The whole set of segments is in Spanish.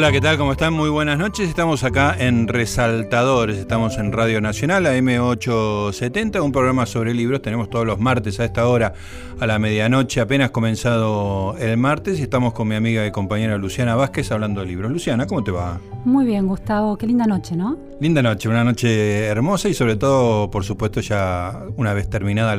Hola, ¿qué tal? ¿Cómo están? Muy buenas noches. Estamos acá en Resaltadores, estamos en Radio Nacional, a M870, un programa sobre libros. Tenemos todos los martes a esta hora, a la medianoche, apenas comenzado el martes, y estamos con mi amiga y compañera Luciana Vázquez hablando de libros. Luciana, ¿cómo te va? Muy bien, Gustavo. Qué linda noche, ¿no? Linda noche, una noche hermosa y sobre todo, por supuesto, ya una vez terminada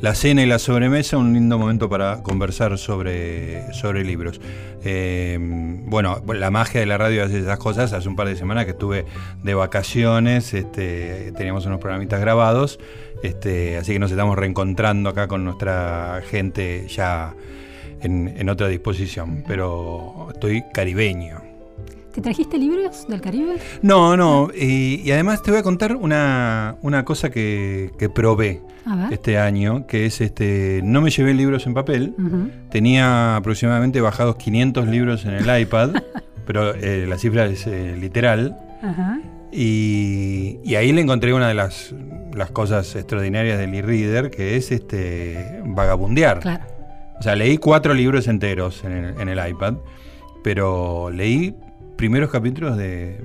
la, cena y la sobremesa, un lindo momento para conversar sobre, sobre libros. Eh, bueno, la magia de la radio hace esas cosas. Hace un par de semanas que estuve de vacaciones, este, teníamos unos programitas grabados, este, así que nos estamos reencontrando acá con nuestra gente ya en, otra disposición, pero estoy caribeño. ¿Te trajiste libros del Caribe? No, no, y, además te voy a contar una, cosa que, que probé este año, que es este, no me llevé libros en papel, tenía aproximadamente bajados 500 libros en el iPad, pero eh, la cifra es eh, literal. Y, ahí le encontré una de las, las cosas extraordinarias del e-reader, que es este vagabundear. O sea, leí cuatro libros enteros en el, en el iPad, pero leí primeros capítulos de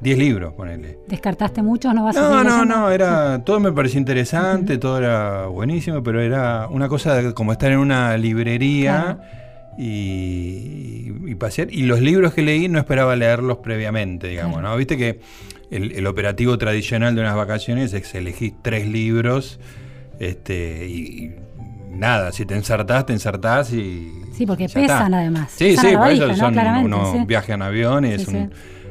10 libros, ponele. ¿Descartaste muchos? ¿No vas no, a No, no, no, era, todo me parecía interesante, todo era buenísimo, pero era una cosa de, como estar en una librería y, pasear. Y los libros que leí no esperaba leerlos previamente, digamos, ¿no? Viste que el, operativo tradicional de unas vacaciones es elegís tres libros este, y, nada, si te ensartás, te ensartás y. Sí, porque pesan además. Sí, sí, por eso son unos viajes en avión y es un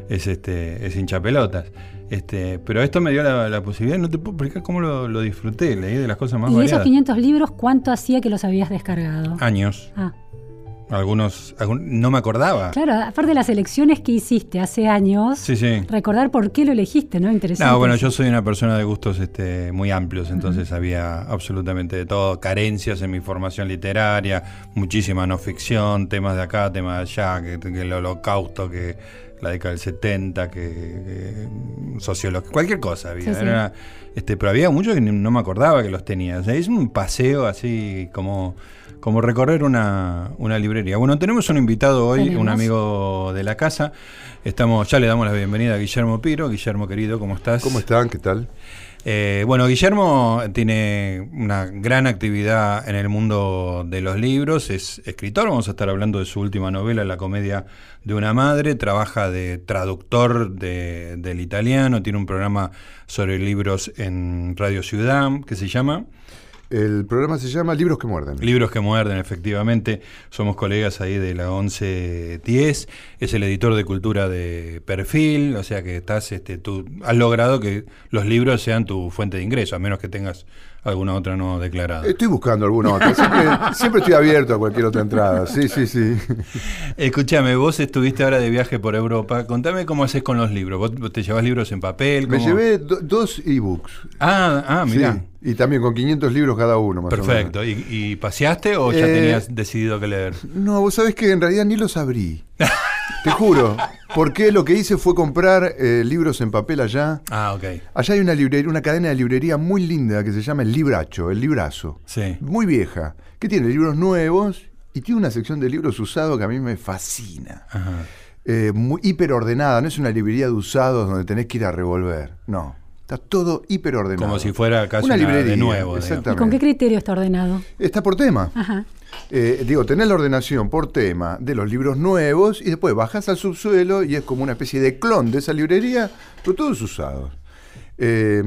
es este es hincha pelotas. Este, pero esto me dio la, posibilidad, no te puedo explicar cómo lo, disfruté, leí de las cosas más ¿Y esos 500 libros cuánto hacía que los habías descargado? Años. Ah. Algunos, no me acordaba. Claro, aparte de las elecciones que hiciste hace años, sí, sí. recordar por qué lo elegiste, ¿no? Interesante. No, bueno, yo soy una persona de gustos este, muy amplios, entonces había absolutamente de todo, carencias en mi formación literaria, muchísima no ficción, temas de acá, temas de allá, que el holocausto, que la década del 70, que, sociología, cualquier cosa había. este, pero había muchos que no me acordaba que los tenía. es un paseo así como, como recorrer una, librería. Bueno, tenemos un invitado hoy, un amigo de la casa. Estamos, ya le damos la bienvenida a Guillermo Piro. Guillermo querido, ¿cómo estás? ¿Cómo están? ¿Qué tal? Eh, bueno, Guillermo tiene una gran actividad en el mundo de los libros, es escritor, vamos a estar hablando de su última novela, La comedia de una madre, trabaja de traductor del italiano, tiene un programa sobre libros en Radio Ciudad que se llama... El programa se llama Libros que muerden. Libros que muerden, efectivamente. Somos colegas ahí de la 1110. Es el editor de cultura de perfil, o sea que estás, este, tú has logrado que los libros sean tu fuente de ingreso, a menos que tengas alguna otra no declarada. Estoy buscando alguna otra. Siempre, estoy abierto a cualquier otra entrada. Sí, sí, sí. Escúchame, vos estuviste ahora de viaje por Europa. Contame cómo haces con los libros. ¿Vos te llevas libros en papel? Me llevé dos ebooks. Ah, ah, mira. y también con 500 libros cada uno. Más Perfecto. ¿Y, ¿Y, paseaste o ya eh, tenías decidido qué leer? No, vos sabés que en realidad ni los abrí. Te juro. Porque lo que hice fue comprar eh, libros en papel allá. Ah, ok. Allá hay una librería, una cadena de librería muy linda que se llama El Libracho, El Librazo. Sí. Muy vieja. Que tiene libros nuevos y tiene una sección de libros usados que a mí me fascina. Ajá. Eh, muy hiperordenada, no es una librería de usados donde tenés que ir a revolver. No. Está todo hiperordenado. Como si fuera casi una, librería de nuevo. Exactamente. ¿Y con qué criterio está ordenado? Está por tema. Ajá. Eh, digo, tenés la ordenación por tema de los libros nuevos y después bajas al subsuelo y es como una especie de clon de esa librería, pero todos usados. Eh,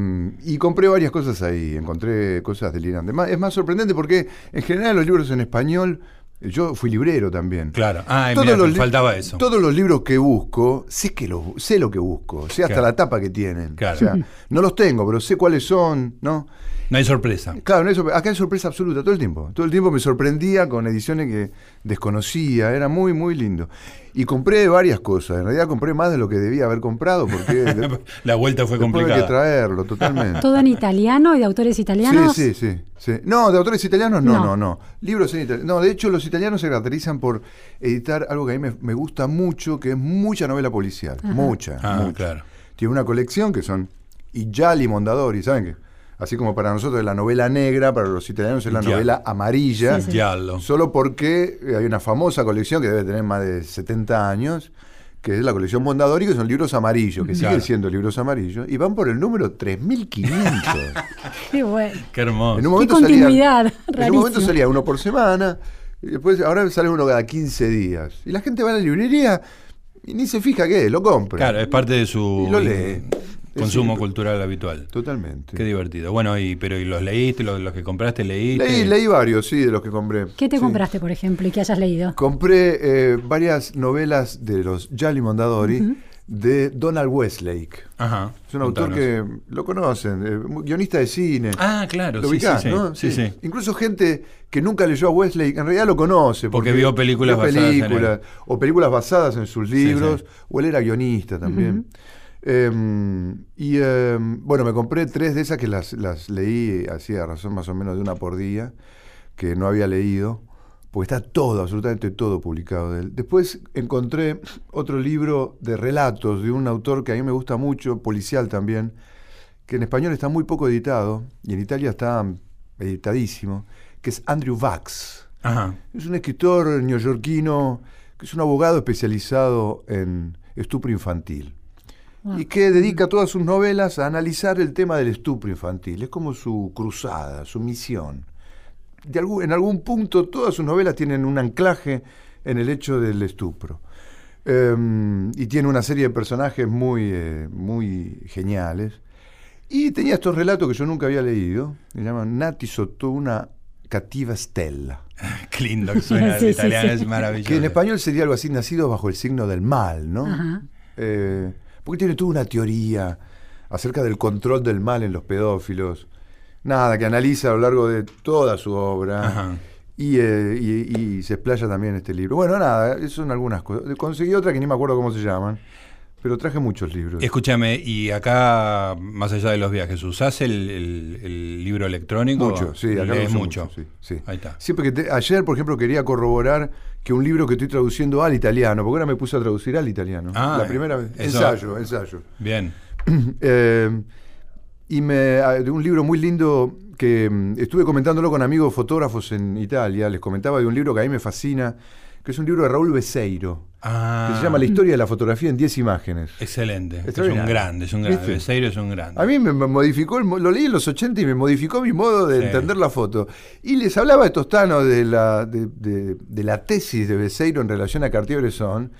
y compré varias cosas ahí, encontré cosas de Liran. Es más sorprendente porque en general los libros en español, yo fui librero también. Claro, ah, todos faltaba eso. Todos los libros que busco, sé, que lo, sé lo que busco, sé hasta la tapa que tienen. O sea, no los tengo, pero sé cuáles son, ¿no? No hay sorpresa. Claro, no hay sorpresa. acá hay sorpresa absoluta todo el tiempo. Todo el tiempo me sorprendía con ediciones que desconocía, era muy, muy lindo. Y compré varias cosas, en realidad compré más de lo que debía haber comprado porque... La vuelta fue complicada. Hay que traerlo, totalmente. ¿Todo en italiano y de autores italianos? Sí, sí, sí. No, de autores italianos no, no, no, Libros en italiano. No, de hecho los italianos se caracterizan por editar algo que a mí me, gusta mucho, que es mucha novela policial. Mucha, ah, claro. Tiene una colección que son y Gialli Mondadori, ¿saben qué? Así como para nosotros es la novela negra, para los italianos es la novela amarilla, solo porque hay una famosa colección que debe tener más de 70 años, que es la colección Mondadori, que son libros amarillos, que Claro. siguen siendo libros amarillos, y van por el número 35. Qué bueno. Qué hermoso. En un Qué momento continuidad, salían- en un momento salía uno por semana, y después ahora sale uno cada 15 días. Y la gente va a la librería y ni se fija qué es, lo compra. Claro, es parte de su Y lo lee. Consumo Sí. cultural habitual. Totalmente. Qué divertido. Bueno, y pero ¿y los leíste? ¿Los, los que compraste leíste? Leí, leí varios, sí, de los que compré. ¿Qué te Sí. compraste, por ejemplo, y que hayas leído? Compré eh, varias novelas de los Gialli Mondadori de Donald Westlake. Ajá. Es un autor que lo conocen, eh, guionista de cine. Ah, claro, lo sí, ubicás, sí, sí. ¿no? Sí, sí. Incluso gente que nunca leyó a Westlake, en realidad lo conoce. Porque vio películas vio basadas en él. películas, O películas basadas en sus libros, sí. o él era guionista también. Eh, y eh, bueno, me compré tres de esas que las, las leí, hacía razón más o menos de una por día, que no había leído, porque está todo, absolutamente todo publicado de él. Después encontré otro libro de relatos de un autor que a mí me gusta mucho, policial también, que en español está muy poco editado, y en Italia está editadísimo, que es Andrew Vax. Ajá. Es un escritor neoyorquino que es un abogado especializado en estupro infantil Wow. y que dedica todas sus novelas a analizar el tema del estupro infantil. Es como su cruzada, su misión. De algún- en algún punto todas sus novelas tienen un anclaje en el hecho del estupro. Em, y tiene una serie de personajes muy, eh, muy geniales. Y tenía estos relatos que yo nunca había leído, que se llaman Nati sotto una cattiva stella. Qué lindo que suena Sí, el sí, italiano, sí. es maravilloso. Que en español sería algo así, nacido bajo el signo del mal, ¿no? Ajá. Eh, porque tiene toda una teoría acerca del control del mal en los pedófilos. Nada, que analiza a lo largo de toda su obra. Y, eh, y- y se explaya también en este libro. Bueno, nada, son algunas cosas. Conseguí otra que ni me acuerdo cómo se llaman, pero traje muchos libros. Escúchame, y acá, más allá de los viajes, ¿usás el, el- el libro electrónico? Mucho, sí, acá lo Lees mucho. sí, sí. Ahí está. Siempre que te- ayer, por ejemplo, quería corroborar que un libro que estoy traduciendo al italiano, porque ahora me puse a traducir al italiano. Ah, la primera vez. eso- Ensayo, ensayo. Bien. Eh, y me, ah, de un libro muy lindo que mm, estuve comentándolo con amigos fotógrafos en Italia. Les comentaba de un libro que a mí me fascina, que es un libro de Raúl Beseiro, Ah, que se llama La historia de la fotografía en 10 imágenes. Excelente. Es un grande, es un grande. ¿Viste? Beseiro es un grande. A mí me modificó, el lo leí en los 80 y me modificó mi modo de Sí. entender la foto. Y les hablaba de Tostano de la, de, de- de la tesis de Beseiro en relación a Cartier-Bresson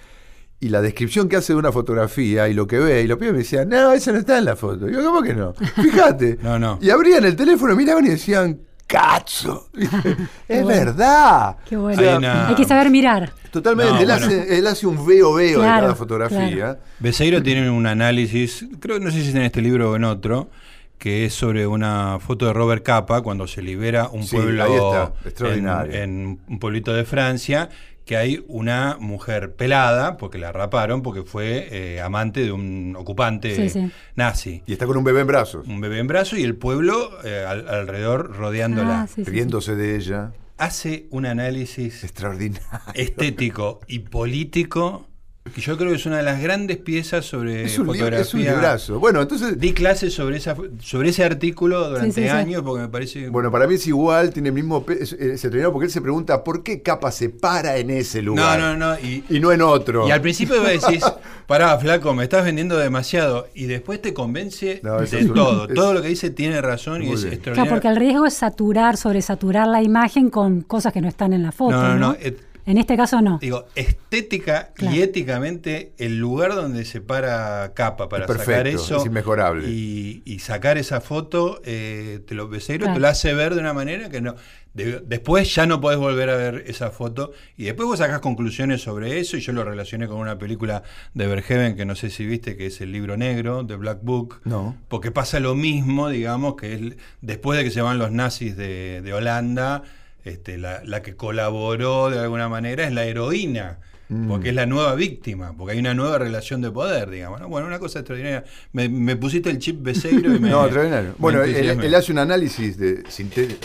y la descripción que hace de una fotografía y lo que ve. Y los pibes me decían, no, eso no está en la foto. Y yo, ¿cómo que no? Fíjate. No, no. Y abrían el teléfono, miraban y decían, ¡cazzo! es bueno. verdad. Qué bueno. Hay una- Hay que saber mirar. Totalmente. No, él, bueno. hace, él hace un veo veo de Claro, cada fotografía. Beseiro tiene un análisis, creo no sé si es en este libro o en otro, que es sobre una foto de Robert Capa cuando se libera un Sí, pueblo ahí está, en, extraordinario. en un pueblito de Francia, que hay una mujer pelada, porque la raparon, porque fue eh, amante de un ocupante Sí, sí. nazi. Y está con un bebé en brazos, Un bebé en brazo y el pueblo eh, al- alrededor rodeándola. Ah, sí, sí, sí. riéndose de ella. Hace un análisis Extraordinario. estético y político que yo creo que es una de las grandes piezas sobre Es un, fotografía. es un librazo. Bueno, entonces, Di clases sobre esa sobre ese artículo durante Sí, sí, sí. años porque me parece bueno, para mí es igual, tiene el mismo es- eh, determinado porque él se pregunta por qué Capa se para en ese no lugar no no y, y no en otro. y al principio vos decís pará flaco me estás vendiendo demasiado y después te convence No, de es un- todo es- todo lo que dice tiene razón y Muy es bien. Claro, extraordinario porque el riesgo es saturar, sobresaturar la imagen con cosas que no están en la foto. no no ¿no? no eh, En este caso no. digo estética Claro. y éticamente el lugar donde se para capa para Es perfecto, sacar eso es inmejorable. y, y sacar esa foto eh, te lo Claro. te lo hace ver de una manera que no de- después ya no podés volver a ver esa foto y después vos sacás conclusiones sobre eso y yo lo relacioné con una película de Verheven que no sé si viste que es el libro negro de Black Book No. porque pasa lo mismo digamos que es después de que se van los nazis de, de Holanda este, la, la que colaboró de alguna manera es la heroína Mm. porque es la nueva víctima, porque hay una nueva relación de poder, digamos. ¿no? Bueno, una cosa extraordinaria. Me, me pusiste el chip Beseiro y me. No, extraordinario. me Bueno, él, hace un análisis de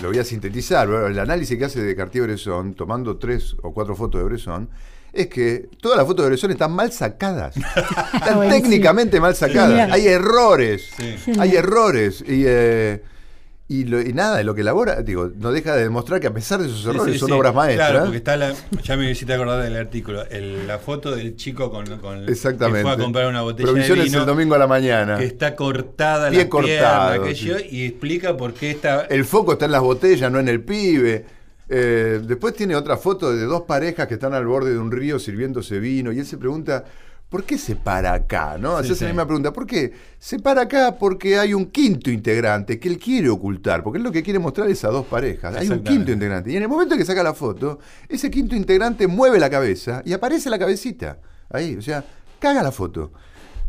lo voy a sintetizar, pero el análisis que hace de Cartier-Bresson, tomando tres o cuatro fotos de Bresson, es que todas las fotos de Bresson están mal sacadas. están técnicamente mal sacadas. Genial. Hay errores. Sí. Hay errores. Y, eh, Y, lo- y nada, de lo que elabora, digo, no deja de demostrar que a pesar de sus Sí, errores sí, son sí. obras maestras. Claro, porque está la, ya me hiciste acordar del artículo, el- la foto del chico con, con Exactamente. que fue a comprar una botella Provisiones de vino el domingo a la mañana. que está cortada Pie la cortado, pierna, aquello, sí. y explica por qué está El foco está en las botellas, no en el pibe. Eh, después tiene otra foto de dos parejas que están al borde de un río sirviéndose vino y él se pregunta, ¿por qué se para acá? ¿no? Sí, Hace esa sí. misma pregunta, ¿por qué? Se para acá porque hay un quinto integrante que él quiere ocultar, porque él lo que quiere mostrar es a dos parejas. Hay un quinto integrante. Y en el momento que saca la foto, ese quinto integrante mueve la cabeza y aparece la cabecita. Ahí, o sea, caga la foto.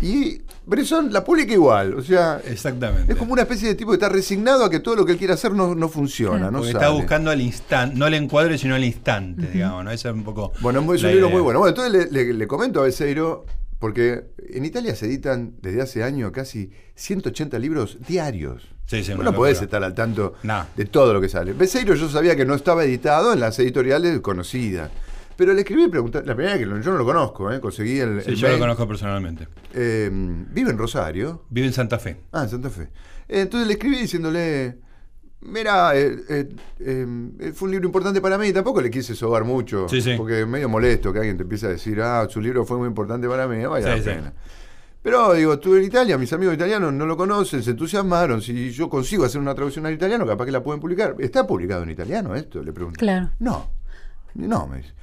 Y Bresson la publica igual, o sea, exactamente. es como una especie de tipo que está resignado a que todo lo que él quiere hacer no, no funciona, no porque sale. está buscando al instante, no el encuadre, sino al instante, digamos, ¿no? Esa es un poco. Bueno, es un libro muy bueno. Bueno, entonces le, le- le comento a Beseiro, porque en Italia se editan desde hace años casi 180 libros diarios. Sí, sí, Vos no podés estar al tanto de todo lo que sale. Beseiro yo sabía que no estaba editado en las editoriales conocidas. Pero le escribí y pregunté, la primera vez que lo- yo no lo conozco, ¿eh? conseguí el, Sí, el yo lo conozco personalmente. Eh, vive en Rosario. Vive en Santa Fe. Ah, en Santa Fe. Eh, Entonces le escribí diciéndole, mira, eh, eh, eh, fue un libro importante para mí, tampoco le quise sobar mucho, Sí, sí. porque es medio molesto que alguien te empiece a decir, ah, su libro fue muy importante para mí, vaya Sí, la sí. pena. Pero digo, estuve en Italia, mis amigos italianos no lo conocen, se entusiasmaron, si yo consigo hacer una traducción al italiano, capaz que la pueden publicar. ¿Está publicado en italiano esto? Le pregunté. Claro. No, no, me dice.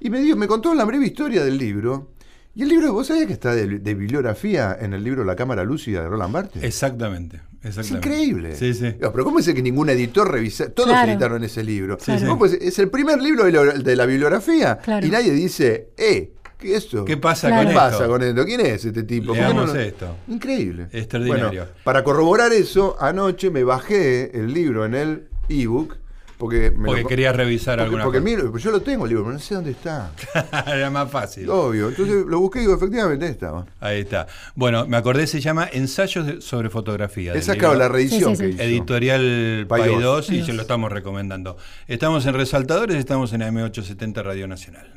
Y me, dio, me contó la breve historia del libro. Y el libro, ¿vos sabías que está de, de bibliografía en el libro La Cámara Lúcida de Roland Barthes? Exactamente. Es exactamente. increíble. Sí, sí. No, pero ¿cómo es que ningún editor revisa? Todos Claro. editaron ese libro. Sí, sí. ¿Cómo ser? es el primer libro de la, de la bibliografía Claro. y nadie dice, eh, ¿qué es esto? ¿Qué pasa Claro. con ¿Qué esto? pasa con esto? ¿Quién es este tipo? ¿Por qué Leamos no lo- esto. Increíble. Extraordinario. Bueno, para corroborar eso, anoche me bajé el libro en el ebook porque me Porque lo- quería revisar porque, alguna porque cosa. miro- yo lo tengo el libro, pero no sé dónde está. Era más fácil. Obvio. Entonces lo busqué y digo, efectivamente ahí estaba. Ahí está. Bueno, me acordé, se llama Ensayos sobre fotografía. Sacado libro la reedición Sí, sí, que sí. hizo. Editorial Paidós. Y se lo estamos recomendando. Estamos en Resaltadores, estamos en AM870 Radio Nacional.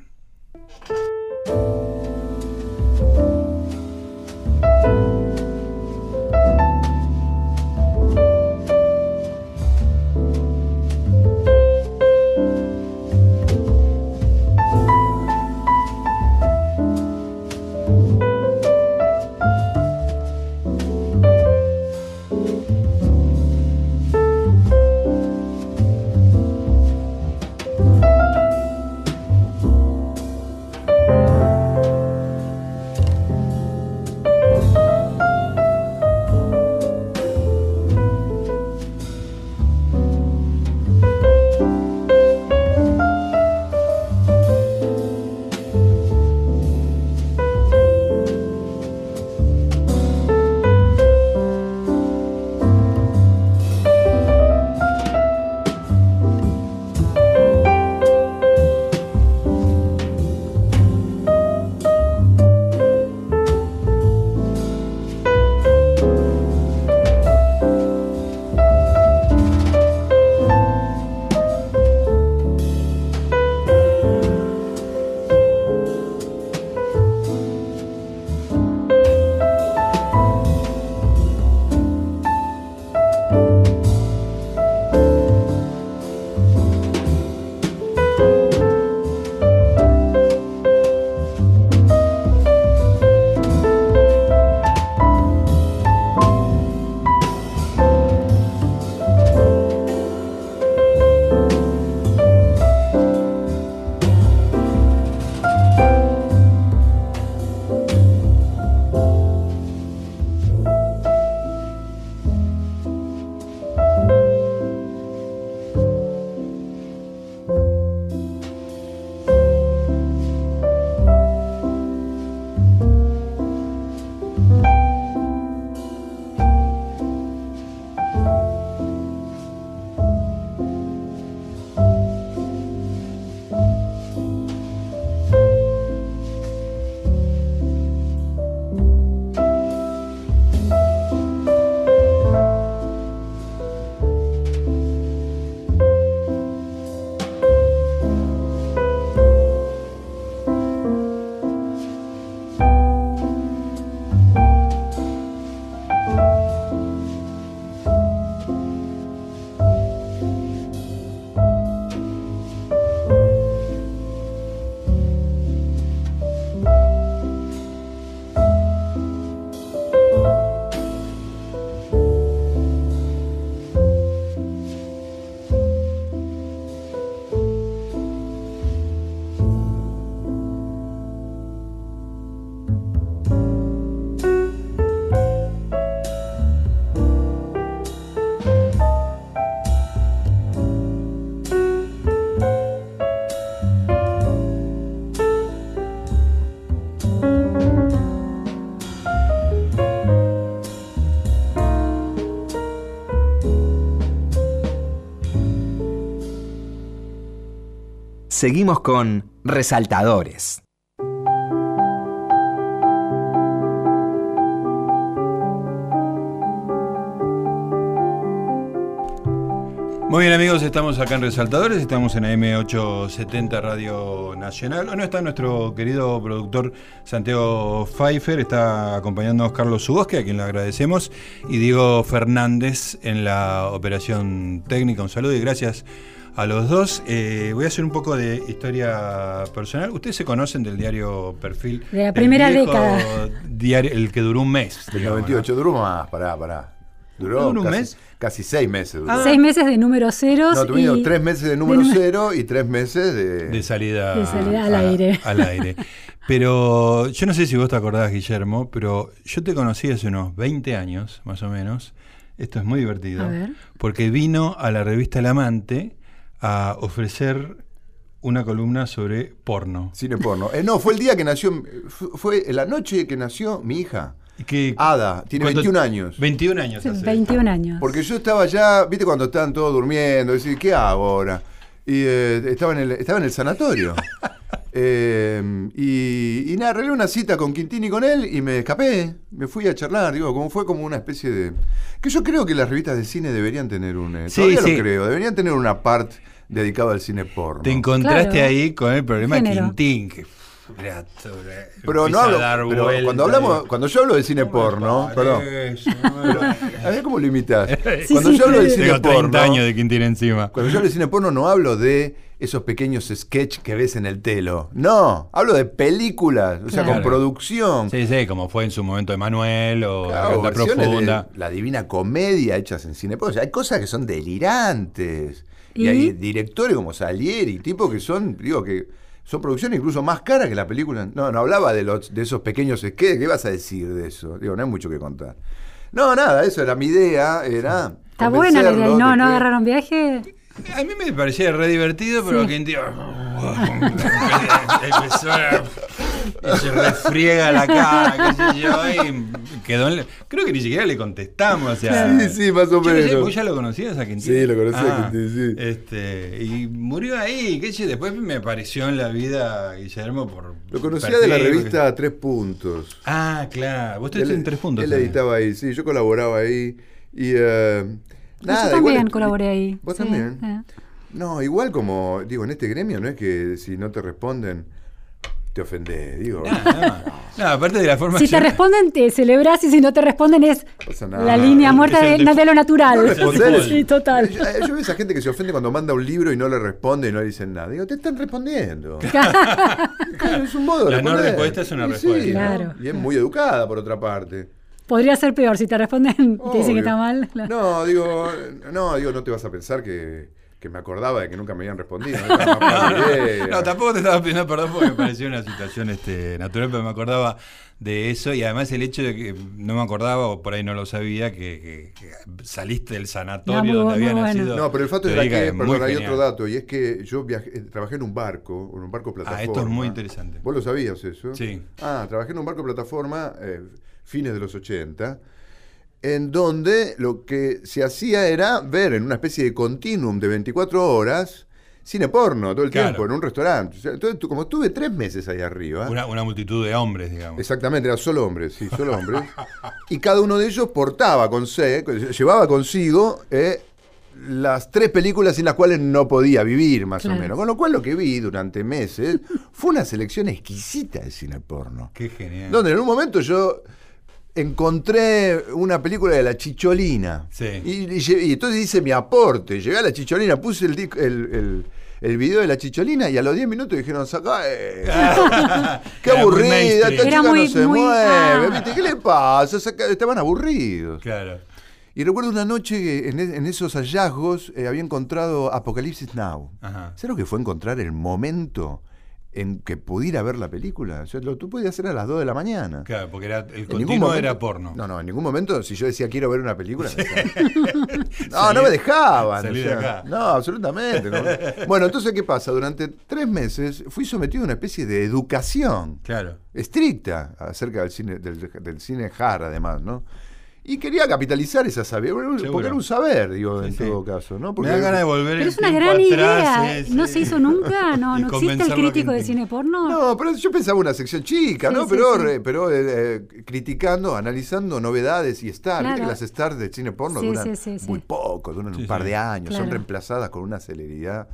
Seguimos con Resaltadores. Muy bien amigos, estamos acá en Resaltadores, estamos en AM870 Radio Nacional. Hoy no está nuestro querido productor Santiago Pfeiffer, está acompañándonos Carlos Subosque, a quien le agradecemos, y Diego Fernández en la operación técnica. Un saludo y gracias a los dos. Eh, voy a hacer un poco de historia personal. Ustedes se conocen del diario Perfil. De la primera década. Diario, el que duró un mes. Del digamos, 98, duró más, pará, pará. Duró ¿Duró un casi, mes? casi seis meses. Duró. Ah. Seis meses de número ceros. no, tuvimos y tres meses de número de cero y tres meses de. De salida, De salida al a- aire. al aire. Pero yo no sé si vos te acordás, Guillermo, pero yo te conocí hace unos 20 años, más o menos. Esto es muy divertido. A ver. Porque vino a la revista El Amante a ofrecer una columna sobre porno. Cine porno. Eh, no, fue el día que nació. fu- Fue la noche que nació mi hija. Que, Ada, tiene ¿cuánto- 21 años. 21 años hace. 21 años. Porque yo estaba ya, viste, cuando estaban todos durmiendo, decir, ¿qué hago ahora? Y eh, estaba, en el, estaba en el sanatorio. Eh, y, y nada, arreglé una cita con Quintín y con él y me escapé. Me fui a charlar, digo, como fue como una especie de. Que yo creo que las revistas de cine deberían tener un. eh, Sí, todavía sí. lo creo, deberían tener una parte dedicada al cine porno. Te encontraste Claro. ahí con el problema Género. Quintín. Que, pero no hablo, pero cuando hablamos, cuando yo hablo de cine "No me porno, perdón, a ver cómo lo imitas. Sí, cuando sí, yo hablo de cine Tengo 30 porno, años de Quintín encima. Cuando yo hablo de cine porno no hablo de esos pequeños sketches que ves en el telo. No, hablo de películas, o sea, Claro. con producción. Sí, sí, como fue en su momento Emanuel o Claro, La Profunda. de la divina comedia hechas en cine. O sea, hay cosas que son delirantes. Y, ¿Y? hay directores como Salieri, tipos que son, digo, que son producciones incluso más caras que la película. No, no hablaba de, los, de esos pequeños sketches. ¿Qué vas a decir de eso? Digo, no hay mucho que contar. No, nada, eso era mi idea, era. Está buena la idea. ¿Y convencerlos no, de no agarraron viaje? A mí me parecía re divertido, pero Sí. Empezó a- y se refriega la cara, qué sé yo, y quedó en la- Creo que ni siquiera le contestamos. O sea, Sí, sí, más o menos. ¿Vos ya lo conocías a Quintín? Sí, lo conocí a Ah, Quintín, sí. Este, y murió ahí, qué sé después me apareció en la vida Guillermo por... Lo conocía de la revista Tres Puntos. Ah, claro, vos Él- en tres puntos. Él también. editaba ahí, sí, yo colaboraba ahí. Y eh, nada, Yo también igual- colaboré ahí. ¿Vos sí, también? eh. No, igual como, digo, en este gremio no es que si no te responden, te ofendés, digo. No, no. No, aparte de la forma... Si te responden, te celebras y si no te responden es nada. la línea muerta de, lo natural. No sí, total. Yo, yo veo esa gente que se ofende cuando manda un libro y no le responde y no le dicen nada. Digo, te están respondiendo. Claro, es un modo de La no responder. respuesta es una Y respuesta. sí, ¿no? Claro. Y es muy educada, por otra parte. Podría ser peor si te responden, te dicen que está mal. No, digo, no, digo, no te vas a pensar que, que me acordaba de que nunca me habían respondido. No, tampoco te estaba pidiendo perdón porque me pareció una situación este, natural, pero me acordaba de eso y además el hecho de que no me acordaba o por ahí no lo sabía que, que- que saliste del sanatorio No, donde había bueno. nacido. No, pero el fato era que, perdón, hay otro dato, y es que yo viajé, eh, trabajé en un barco, en un barco plataforma. Ah, esto es muy interesante. ¿Vos lo sabías eso? Sí. Ah, trabajé en un barco plataforma, eh, fines de los 80, en donde lo que se hacía era ver en una especie de continuum de 24 horas cine porno todo el Claro. tiempo, en un restaurante. O sea, entonces, como estuve tres meses ahí arriba, Una, una multitud de hombres, digamos. Exactamente, era solo hombres, sí, solo hombres. y cada uno de ellos portaba con se, llevaba consigo eh, las tres películas sin las cuales no podía vivir, más Claro. o menos. Con lo cual lo que vi durante meses fue una selección exquisita de cine porno. Qué genial. Donde en un momento yo encontré una película de la Chicholina. Sí. Y, y lle- y entonces hice mi aporte. Llegué a la Chicholina, puse el, el, el- el video de la Chicholina y a los 10 minutos dijeron, sacá. eh, Qué aburrida, esta Era chica muy- no se muy- mueve, ah. ¿viste? ¿Qué le pasa? Saca- Estaban aburridos. Claro. Y recuerdo una noche que en, e- en esos hallazgos eh, había encontrado Apocalipsis Now. Ajá. ¿Sabes lo que fue encontrar el momento en que pudiera ver la película? O sea, lo tú podías hacer a las 2 de la mañana. Claro, porque era, el continuo momento- era porno. No, no, en ningún momento, si yo decía quiero ver una película, no, no me dejaban. salí o de sea, acá. no, absolutamente. no. Bueno, entonces, ¿qué pasa? Durante tres meses fui sometido a una especie de educación Claro. estricta acerca del cine, del, del cine hard, además, ¿no? Y quería capitalizar esa sabiduría, porque Seguro. era un saber, digo, en Sí, todo caso, ¿no? Me Porque da ganas de volver Pero el es una gran atrás, idea. ¿No se hizo nunca? No, no existe el crítico de cine porno. No, pero yo pensaba una sección chica, Sí, ¿no? sí, pero pero eh, eh, criticando, analizando novedades y stars. Viste Claro. que las stars de cine porno Sí, duran sí, sí, muy poco, duran Sí, un par sí. de años, son reemplazadas con una celeridad.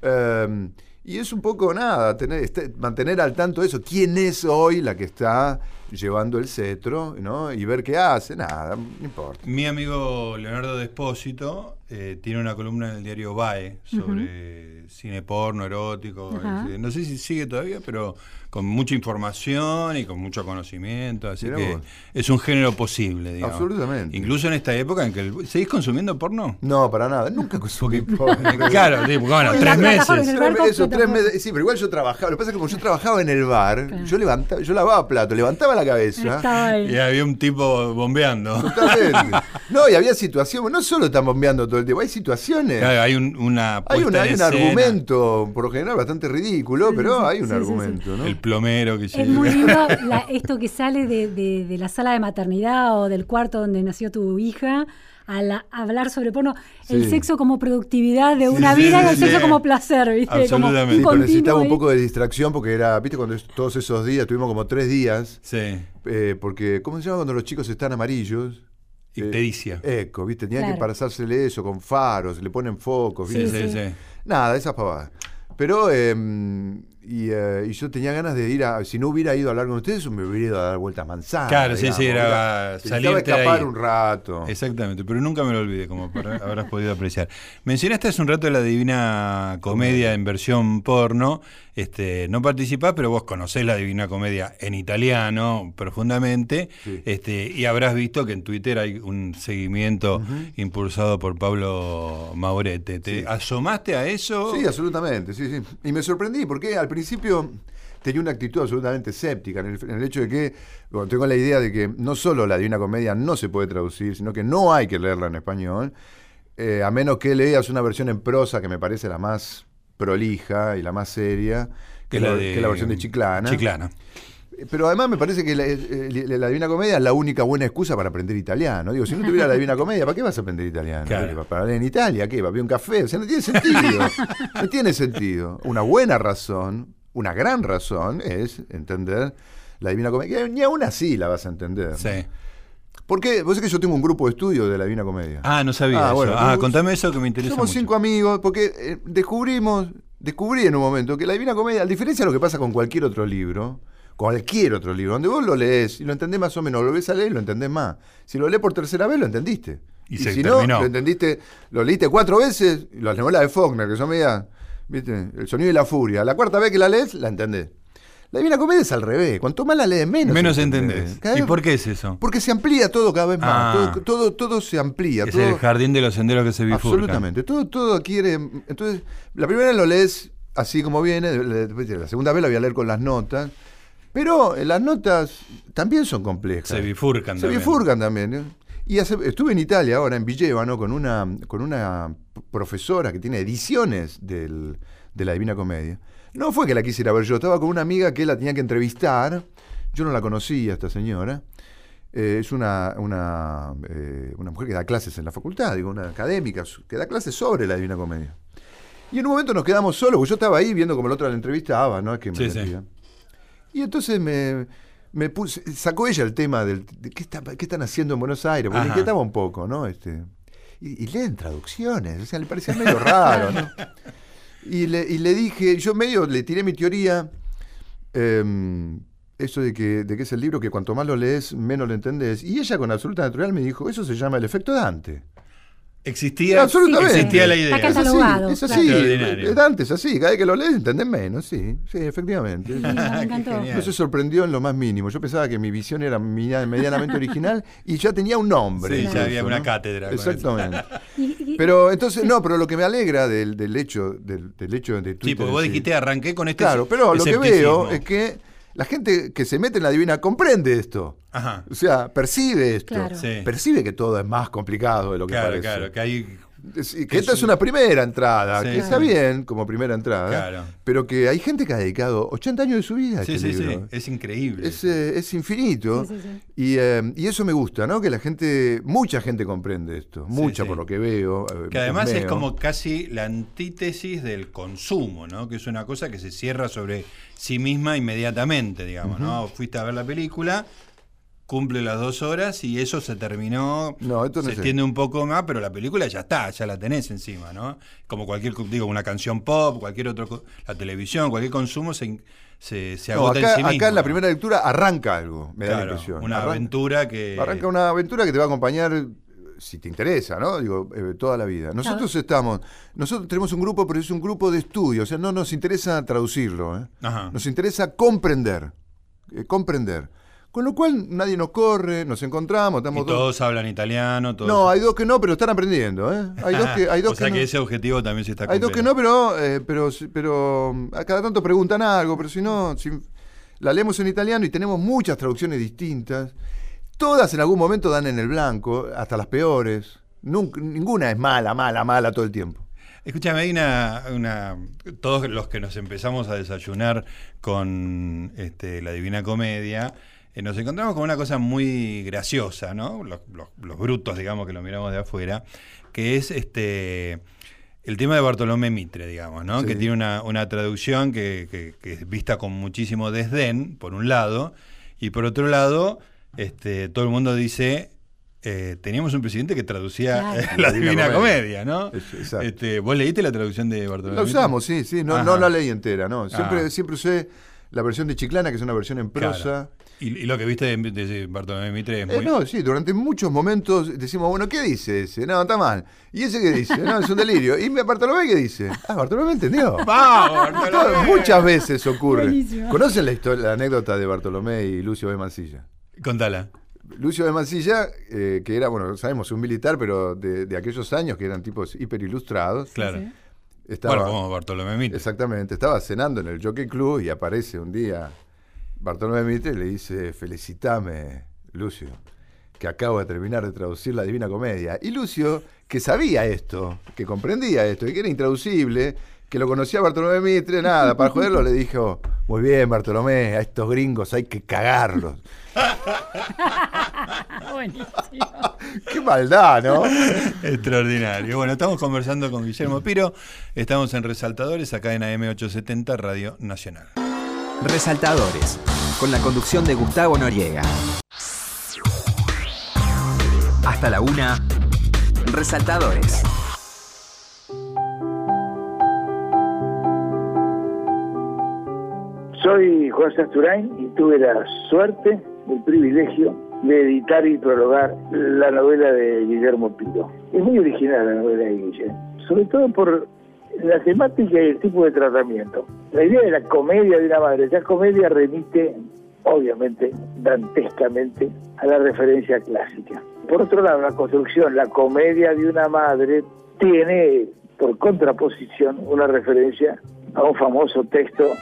Eh, y es un poco nada, tener, este- mantener al tanto eso. ¿Quién es hoy la que está llevando el cetro, ¿no? Y ver qué hace, nada, no importa. Mi amigo Leonardo Despósito eh, tiene una columna en el diario VAE sobre cine porno, erótico. No sé si sigue todavía, pero con mucha información y con mucho conocimiento. Así Mirá que vos. es un género posible, digamos. Absolutamente. Incluso en esta época en que... el- ¿Seguís consumiendo porno? No, para nada, nunca consumí porno. claro, tipo, bueno, En tres meses. eso, tres meses- sí, pero igual yo trabajaba. Lo que pasa es que como yo trabajaba en el bar, yo levantaba, yo lavaba plato, levantaba la cabeza. Estaba ahí. Y había un tipo bombeando. Totalmente. No, y había situaciones, no solo están bombeando todo el tiempo, hay situaciones. Claro, hay un, una hay, una- hay un escena. argumento, por lo general, bastante ridículo, pero hay un sí, sí, sí. argumento, ¿no? El plomero que Es llega. muy lindo la- esto que sale de, de- de la sala de maternidad o del cuarto donde nació tu hija. A la- hablar sobre porno, el Sí. sexo como productividad de Sí, una sí, vida y el sí. sexo como placer, ¿viste? Como Absolutamente. Continuo necesitaba un poco de distracción porque era, viste, cuando es- todos esos días, tuvimos como tres días, Sí. eh, porque, ¿cómo se llama cuando los chicos están amarillos? Eh, Ictericia. Eco, ¿viste? Tenían que pasársele eso con faros, le ponen focos, Sí, ¿viste? sí, sí. sí. Nada, esas pavadas. Pero, eh, y, eh, y yo tenía ganas de ir a. Si no hubiera ido a hablar con ustedes, me hubiera ido a dar vueltas manzanas. Claro, sí, digamos, sí, era necesitaba salirte de escapar ahí. un rato. Exactamente, pero nunca me lo olvidé, como para- habrás podido apreciar. Mencionaste hace un rato la Divina Comedia en versión porno. Este, no participás, pero vos conocés la Divina Comedia en italiano profundamente. Sí. Este, y habrás visto que en Twitter hay un seguimiento impulsado por Pablo Maurete. ¿Te Sí. asomaste a eso? Sí, absolutamente, sí, sí. Y me sorprendí porque al principio tenía una actitud absolutamente escéptica en el, en el hecho de que bueno, tengo la idea de que no solo la Divina Comedia no se puede traducir, sino que no hay que leerla en español, eh, a menos que leas una versión en prosa que me parece la más prolija y la más seria, que, la, que es la versión de Chiclana. Chiclana. Pero además me parece que la, eh, la Divina Comedia es la única buena excusa para aprender italiano. Digo, si no tuviera la Divina Comedia, ¿para qué vas a aprender italiano? Claro. ¿Para leer en Italia? ¿Qué? ¿Para beber un café? O sea, no tiene sentido. No tiene sentido. Una buena razón, una gran razón es entender la Divina Comedia. Ni aún así la vas a entender. Sí. Porque vos sabés que yo tengo un grupo de estudio de la Divina Comedia. Ah, no sabía Ah, eso. bueno, ah, contame eso que me interesa Somos mucho. cinco amigos, porque eh, descubrimos, descubrí en un momento que la Divina Comedia, a diferencia de lo que pasa con cualquier otro libro, cualquier otro libro, donde vos lo lees y lo entendés más o menos, lo ves a leer y lo entendés más. Si lo lees por tercera vez, lo entendiste. Y Y, se si terminó. no, lo entendiste, lo leíste cuatro veces, las novelas de Faulkner, que son medias, ¿viste? El sonido y la furia. La cuarta vez que la lees, la entendés. La Divina Comedia es al revés. Cuanto más la lees, menos. Menos entendés. ¿Y por qué es eso? Porque se amplía todo cada vez más. Ah. Todo, todo, todo se amplía. Es todo- el jardín de los senderos que se bifurcan. Absolutamente. Todo, todo adquiere. Entonces, la primera vez lo lees así como viene, la segunda vez la voy a leer con las notas. Pero eh, las notas también son complejas. Se bifurcan Se también. bifurcan también. ¿eh? Y hace- estuve en Italia ahora, en Villevano, con una, con una profesora que tiene ediciones del- de la Divina Comedia. No fue que la quisiera ver yo, estaba con una amiga que la tenía que entrevistar. Yo no la conocía, esta señora. Eh, es una, una, eh, una mujer que da clases en la facultad, digo, una académica, que da clases sobre la Divina Comedia. Y en un momento nos quedamos solos, porque yo estaba ahí viendo como el otro la entrevistaba, ¿no? Es que me Sí, sí. Y entonces me, me puse, sacó ella el tema del, de qué, está- qué están haciendo en Buenos Aires, porque me inquietaba un poco, ¿no? Este, y, y leen traducciones, o sea, le parecía medio raro, ¿no? Y le, y le dije, yo medio le tiré mi teoría, em, eso de que, de que es el libro que cuanto más lo lees, menos lo entendés. Y ella con absoluta natural me dijo, eso se llama el efecto Dante. Existía, Absolutamente. existía la Está idea. Es así, Catalogado, es así. claro. Extraordinario. Dante es así, cada vez que lo lees entendés menos, sí, sí, efectivamente. Me encantó. Qué genial. No se sorprendió en lo más mínimo. Yo pensaba que mi visión era media- medianamente original y ya tenía un nombre. Sí, ya había una ¿no? cátedra Exactamente. Pero entonces, no, pero lo que me alegra del, del hecho del, del hecho de Twitter. Sí, porque vos dijiste, arranqué con este Claro, pero lo que veo es que la gente que se mete en la divina comprende esto. Ajá. O sea, percibe esto. Claro. Sí. Percibe que todo es más complicado de lo que Claro, parece. claro, que hay Que esta es una primera entrada, Sí, que está bien como primera entrada, Claro. pero que hay gente que ha dedicado 80 años de su vida a Sí, este sí, sí. libro. Es increíble. Es, eh, es infinito Sí, sí, sí. Y, eh, y eso me gusta, ¿no? Que la gente, mucha gente comprende esto, mucha sí. por lo que veo. eh, Que además es como casi la antítesis del consumo, ¿no? Que es una cosa que se cierra sobre sí misma inmediatamente, digamos, ¿no? Fuiste a ver la película, cumple las dos horas y eso se terminó. No, esto no se extiende un poco más, pero la película ya está, ya la tenés encima, ¿no? Como cualquier, digo, una canción pop, cualquier otro, la televisión, cualquier consumo se, se, se No, agota acá, en sí mismo. acá en la primera lectura arranca algo, me da la impresión. una Arranca- aventura que. Arranca una aventura que te va a acompañar, si te interesa, ¿no? Digo, eh, toda la vida. Nosotros estamos, nosotros tenemos un grupo, pero es un grupo de estudio, o sea, no nos interesa traducirlo, ¿eh? Ajá. Nos interesa comprender, eh, comprender. Con lo cual nadie nos corre, nos encontramos, Y estamos dos- todos hablan italiano, todos. No, hay dos que no, pero están aprendiendo, ¿eh? Hay dos que, hay dos o sea que que, no. ese objetivo también se está Hay dos que cumpliendo. no, pero, eh, pero, pero a cada tanto preguntan algo, pero si no, si- la leemos en italiano y tenemos muchas traducciones distintas. Todas en algún momento dan en el blanco, hasta las peores. Nunca- ninguna es mala, mala, mala todo el tiempo. Escúchame, hay una, una- Todos los que nos empezamos a desayunar con este, la Divina Comedia, eh, nos encontramos con una cosa muy graciosa, ¿no? Los, los- los brutos, digamos, que lo miramos de afuera, que es este. El tema de Bartolomé Mitre, digamos, ¿no? Sí. Que tiene una, una traducción que, que- que es vista con muchísimo desdén, por un lado, y por otro lado, este, todo el mundo dice, eh, teníamos un presidente que traducía Claro. eh, la Divina, Comedia, ¿no? Es-. Este, ¿Vos leíste la traducción de Bartolomé? La Mitre? usamos, sí, sí, no, Ajá. no la leí entera, no. Siempre, Ah. siempre usé la versión de Chiclana, que es una versión en Claro. prosa. Y, y lo que viste de, de Bartolomé Mitre es Eh, muy... no, sí, durante muchos momentos decimos, bueno, ¿qué dice ese? No, está mal. ¿Y ese qué dice? No, es un delirio. ¿Y Bartolomé qué dice? Ah, Bartolomé entendió. ¡Vamos, Bartolomé! muchas veces ocurre. Buenísimo. ¿Conocen la, historia, la anécdota de Bartolomé y Lucio B. Mancilla? Contala. Lucio de Mancilla, eh, que era, bueno, sabemos, un militar, pero de, de aquellos años que eran tipos hiperilustrados, Claro. sí. Estaba, Bueno, como Bartolomé Mitre. exactamente, estaba cenando en el Jockey Club y aparece un día Bartolomé Mitre y le dice, felicitame, Lucio, que acabo de terminar de traducir la Divina Comedia. Y Lucio, que sabía esto, que comprendía esto, y que era intraducible, que lo conocía a Bartolomé Mitre, nada, para joderlo le dijo, muy bien Bartolomé, a estos gringos hay que cagarlos. Buenísimo. Qué maldad, ¿no? Extraordinario. Bueno, estamos conversando con Guillermo Piro. Estamos en Resaltadores, acá en AM870 Radio Nacional. Resaltadores, con la conducción de Gustavo Noriega. Hasta la una, Resaltadores. Soy Juan Sasturain y tuve la suerte, el privilegio de editar y prologar la novela de Guillermo Piro. Es muy original la novela de Guillermo, sobre todo por la temática y el tipo de tratamiento. La idea de la comedia de una madre, esa comedia remite, obviamente, dantescamente, a la referencia clásica. Por otro lado, la construcción, la comedia de una madre, tiene por contraposición una referencia a un famoso texto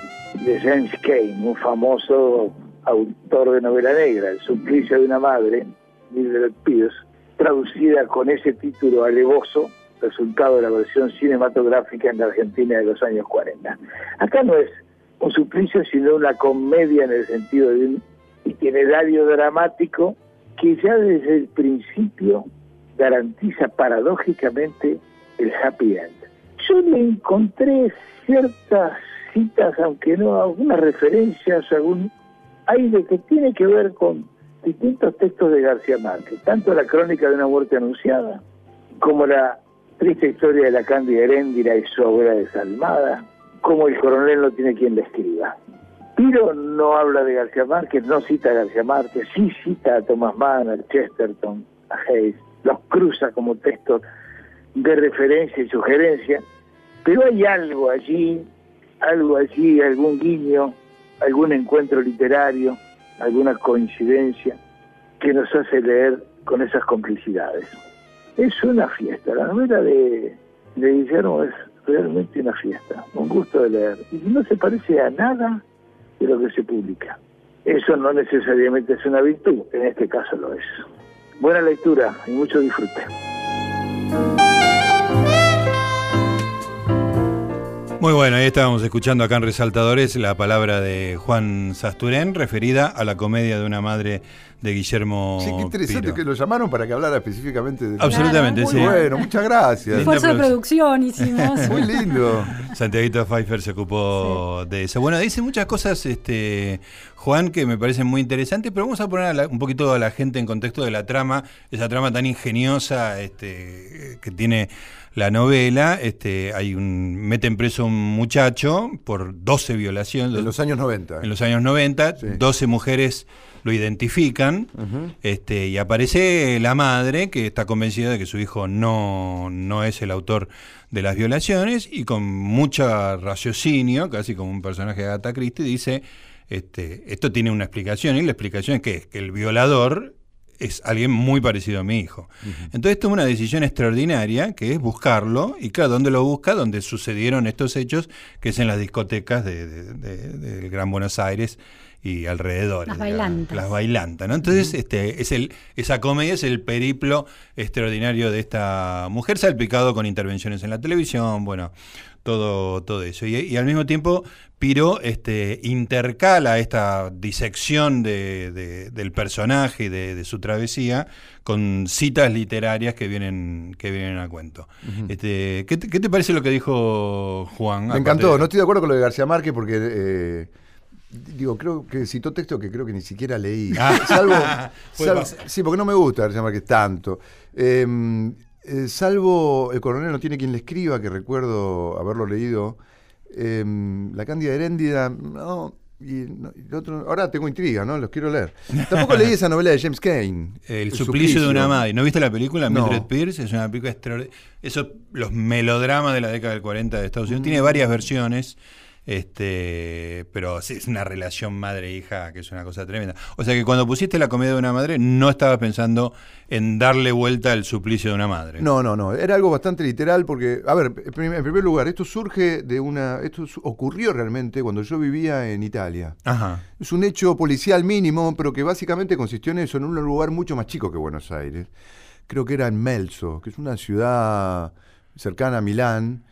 de James Cain, un famoso autor de novela negra, El suplicio de una madre, Mildred Pierce, traducida con ese título alevoso, resultado de la versión cinematográfica en la Argentina de los años 40. Acá no es un suplicio, sino una comedia en el sentido de un itinerario dramático que ya desde el principio garantiza paradójicamente el happy end. Yo le encontré ciertas citas, aunque no algunas referencias, algún aire que tiene que ver con distintos textos de García Márquez, tanto la crónica de una muerte anunciada, como la triste historia de la Cándida Heréndira y su abuela desalmada, como el coronel no tiene quien la escriba. Piro no habla de García Márquez, no cita a García Márquez, sí cita a Thomas Mann, a Chesterton, a Hayes, los cruza como textos de referencia y sugerencia, pero hay algo allí, algo allí, algún guiño, algún encuentro literario, alguna coincidencia que nos hace leer con esas complicidades. Es una fiesta, la novela de, de Guillermo es realmente una fiesta, un gusto de leer, y no se parece a nada de lo que se publica. Eso no necesariamente es una virtud, en este caso lo es. Buena lectura y mucho disfrute. Muy bueno, ahí estábamos escuchando acá en Resaltadores la palabra de Juan Sasturén referida a la comedia de una madre de Guillermo. Sí, qué interesante Piro. que lo llamaron para que hablara específicamente de Absolutamente, Muy sí. bueno, muchas gracias. Esfuerzo de producción hicimos. Muy lindo. Santiaguito Pfeiffer se ocupó de eso. Bueno, dice muchas cosas, este Juan, que me parecen muy interesantes, pero vamos a poner a la- un poquito a la gente en contexto de la trama, esa trama tan ingeniosa este, que tiene la novela. Este, hay un meten preso a un muchacho por 12 violaciones. En los años 90. en los años 90, Sí. 12 mujeres lo identifican este, y aparece la madre que está convencida de que su hijo no, no es el autor de las violaciones y con mucho raciocinio, casi como un personaje de Agatha Christie, dice, este, esto tiene una explicación y la explicación es que, es que el violador es alguien muy parecido a mi hijo. Entonces toma una decisión extraordinaria que es buscarlo y claro, ¿dónde lo busca? Donde sucedieron estos hechos, que es en las discotecas de, de- de- del Gran Buenos Aires y alrededor. Las bailantas. Las bailantas, ¿no? Entonces, este, es el, esa comedia es el periplo extraordinario de esta mujer, salpicado con intervenciones en la televisión, bueno, todo, todo eso. Y, y al mismo tiempo, Piro este, intercala esta disección de- de- del personaje y de, de su travesía con citas literarias que vienen, que vienen a cuento. este, ¿qué, te, qué te parece lo que dijo Juan? Me encantó. de- No estoy de acuerdo con lo de García Márquez porque, eh, digo, creo que citó texto que creo que ni siquiera leí. Ah. Salvo, salvo- sí, porque no me gusta García Márquez tanto. Eh, eh, salvo El coronel no tiene quien le escriba, que recuerdo haberlo leído. Eh, la Cándida Heréndida, no. Y, no, y otro- ahora tengo intriga, ¿no? Los quiero leer. Tampoco leí esa novela de James Cain. El, suplicio, de una madre. ¿No viste la película? No. Mildred Pierce es una película extraordinaria. Eso, los melodramas de la década del 40 de Estados Unidos. Tiene varias versiones. Este, pero sí, es una relación madre-hija que es una cosa tremenda. O sea que cuando pusiste la comedia de una madre, no estabas pensando en darle vuelta al suplicio de una madre. No, no, no. Era algo bastante literal porque, a ver, en prim- en primer lugar, esto surge de una. Esto ocurrió realmente cuando yo vivía en Italia. Ajá. Es un hecho policial mínimo, pero que básicamente consistió en eso, en un lugar mucho más chico que Buenos Aires. Creo que era en Melzo, que es una ciudad cercana a Milán.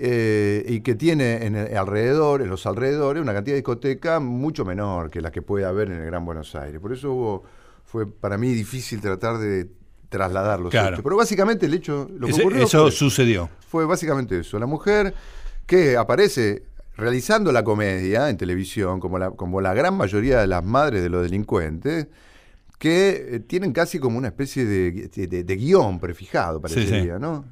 Eh, y que tiene en el- alrededor, en los alrededores, una cantidad de discoteca mucho menor que la que puede haber en el Gran Buenos Aires. Por eso hubo- fue para mí difícil tratar de trasladar los Claro. hechos. Pero básicamente el hecho, lo que Ese- ocurrió eso fue- sucedió. fue básicamente eso. La mujer que aparece realizando la comedia en televisión, como la, como la gran mayoría de las madres de los delincuentes, que eh, tienen casi como una especie de, de- de guion prefijado, Sí, parecería, sí. ¿no?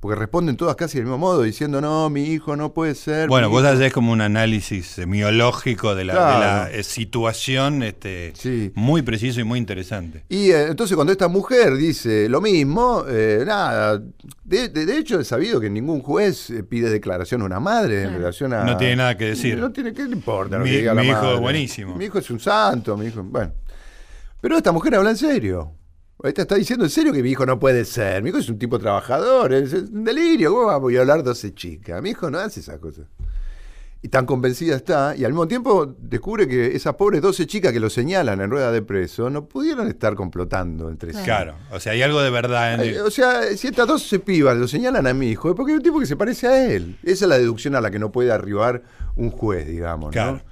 Porque responden todas casi del mismo modo, diciendo, no, mi hijo no puede ser. Bueno, vos hijo". hacés como un análisis semiológico de la, de la, eh, situación este, Sí. muy preciso y muy interesante. Y eh, entonces cuando esta mujer dice lo mismo, eh, nada, de, de- de hecho es sabido que ningún juez pide declaración a una madre en relación a... No tiene nada que decir. No tiene, ¿qué le importa lo Mi- que diga la mi hijo madre? es buenísimo. Mi hijo es un santo, mi hijo... Bueno. Pero esta mujer habla en serio. Esta está diciendo en serio que mi hijo no puede ser. Mi hijo es un tipo trabajador, es un delirio. ¿Cómo voy a hablar 12 chicas? Mi hijo no hace esas cosas. Y tan convencida está, y al mismo tiempo descubre que esas pobres 12 chicas que lo señalan en rueda de preso no pudieron estar complotando entre sí. Claro, o sea, hay algo de verdad en O sea, si estas 12 pibas lo señalan a mi hijo, es porque es un tipo que se parece a él. Esa es la deducción a la que no puede arribar un juez, digamos. Claro.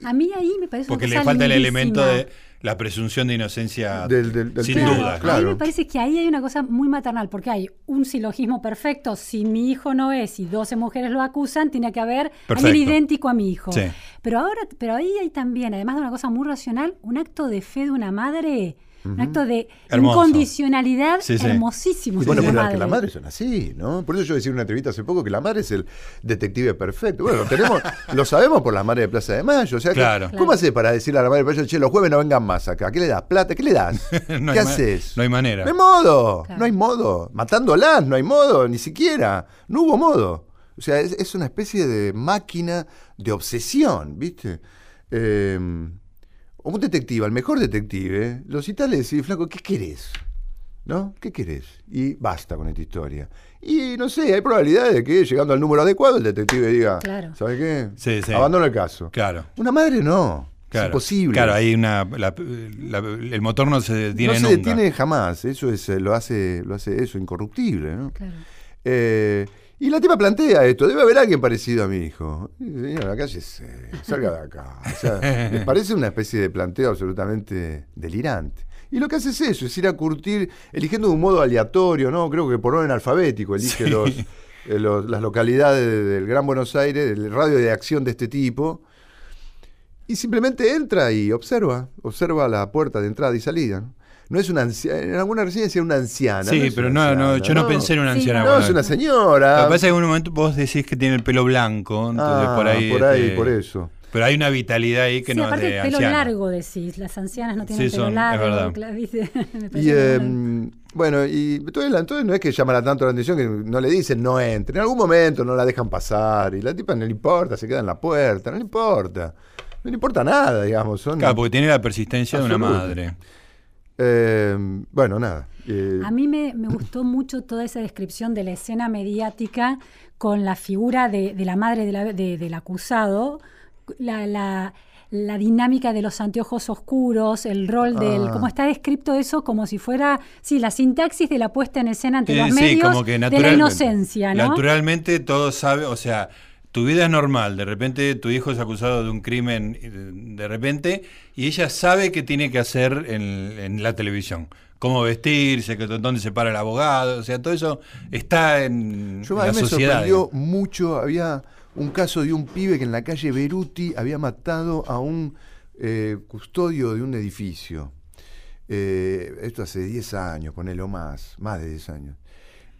¿no? A mí ahí me parece una Porque le cosa falta el elemento de la presunción de inocencia Del- del- del sin duda. claro. A mí me parece que ahí hay una cosa muy maternal, porque hay un silogismo perfecto. Si mi hijo no es y 12 mujeres lo acusan, tiene que haber Perfecto. alguien idéntico a mi hijo. Sí. Pero ahora, pero ahí hay también, además de una cosa muy racional, un acto de fe de una madre, un acto de Hermoso. incondicionalidad Sí, sí. hermosísimo. Y bueno, pero que las madre. madres son así, ¿no? Por eso yo decía en una entrevista hace poco que la madre es el detective perfecto. Bueno, lo tenemos, lo sabemos por las madres de Plaza de Mayo. O sea, Claro. ¿cómo Claro. haces para decirle a la madre de Plaza, che, los jueves no vengan más acá? ¿Qué le das? ¿Plata? ¿Qué le das? No ¿Qué haces? no hay manera. No hay modo, Claro. no hay modo. Matándolas, no hay modo, ni siquiera. No hubo modo. O sea, es, es una especie de máquina de obsesión, ¿viste? Eh, un detective, al mejor detective, lo cita y le decís, flaco, ¿qué querés? ¿No? ¿Qué querés? Y basta con esta historia. Y no sé, hay probabilidades de que llegando al número adecuado el detective diga, Claro. ¿sabe qué? Sí, sí. Abandona el caso. Claro. Una madre no. Claro. Es imposible. Claro, hay una. la- la- el motor no se detiene no se nunca. detiene jamás. Eso es, eh, lo hace, lo hace eso, incorruptible, ¿no? Claro. Eh, Y la tipa plantea esto, debe haber alguien parecido a mi hijo. Y dice, Señora, cállese, salga de acá. O sea, me parece una especie de planteo absolutamente delirante. Y lo que hace es eso, es ir a curtir, eligiendo de un modo aleatorio, ¿no? Creo que por orden alfabético, elige Sí. los, eh, los- las localidades del Gran Buenos Aires, el radio de acción de este tipo, y simplemente entra y observa, observa la puerta de entrada y salida. No, No es una anciana, en alguna residencia decía una anciana. Sí, pero no, no, yo no, pensé en una Sí, anciana. No, cuando- es una Lo señora. que pasa es que en un momento vos decís que tiene el pelo blanco, entonces Ah, por ahí. por ahí, este, por eso. Pero hay una vitalidad ahí que sí, no aparte es de el pelo anciana. largo decís, las ancianas no tienen Sí, pelo es largo. Y eh, no- bueno, y entonces, entonces no es que llamará tanto la atención que no le dicen no entre. En algún momento no la dejan pasar y la tipa no le importa, se queda en la puerta, no le importa. No le importa nada, digamos. Son, Claro, porque tiene la persistencia de una madre. Eh, bueno, nada. eh, A mí me, me gustó mucho toda esa descripción de la escena mediática con la figura de, de la madre de la- de- del acusado, la, la- la dinámica de los anteojos oscuros, el rol del... Ah. Como está descrito eso como si fuera, sí, la sintaxis de la puesta en escena ante Sí, los sí, medios como que de la inocencia, ¿no? Naturalmente todos saben, o sea, tu vida es normal, de repente tu hijo es acusado de un crimen y de, repente y ella sabe qué tiene que hacer en, en la televisión. Cómo vestirse, que- dónde se para el abogado, o sea, todo eso está en, Yo en a la mí me sociedad. sorprendió mucho, había un caso de un pibe que en la calle Beruti había matado a un eh, custodio de un edificio. Eh, esto hace 10 años, ponelo más, más de 10 años.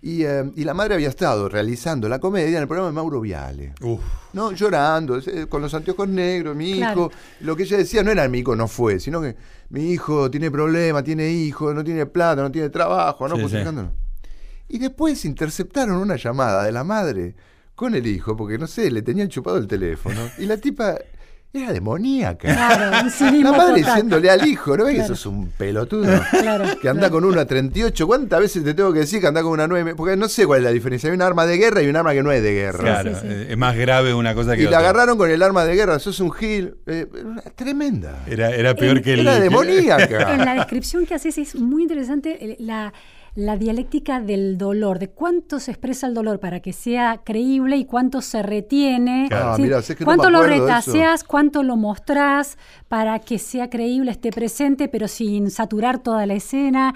Y, eh, y la madre había estado realizando la comedia en el programa de Mauro Viale. Uf, ¿no? Llorando, eh, con los anteojos negros, mi Claro. hijo. Lo que ella decía no era mi hijo no fue, sino que mi hijo tiene problemas, tiene hijo, no tiene plata, no tiene trabajo, ¿no? Sí, sí. Y después interceptaron una llamada de la madre con el hijo, porque no sé, le tenían chupado el teléfono. Y la tipa era demoníaca. Claro, un La madre total. diciéndole al hijo, ¿no ves que Claro. sos un pelotudo? Claro, Que anda claro. con una 38. ¿Cuántas veces te tengo que decir que anda con una 9? Porque no sé cuál es la diferencia. Hay un arma de guerra y un arma que no es de guerra. claro, sí, sí. eh, es más grave una cosa que Y otra. la agarraron con el arma de guerra, sos un gil. eh, tremenda. Era, era peor que el. Era que- En demoníaca. la descripción que haces es muy interesante la, la dialéctica del dolor, de cuánto se expresa el dolor para que sea creíble y cuánto se retiene. Claro. Ah, Sí, mirá, sé que no cuánto me lo retaseas, cuánto lo mostrás para que sea creíble, esté presente, pero sin saturar toda la escena.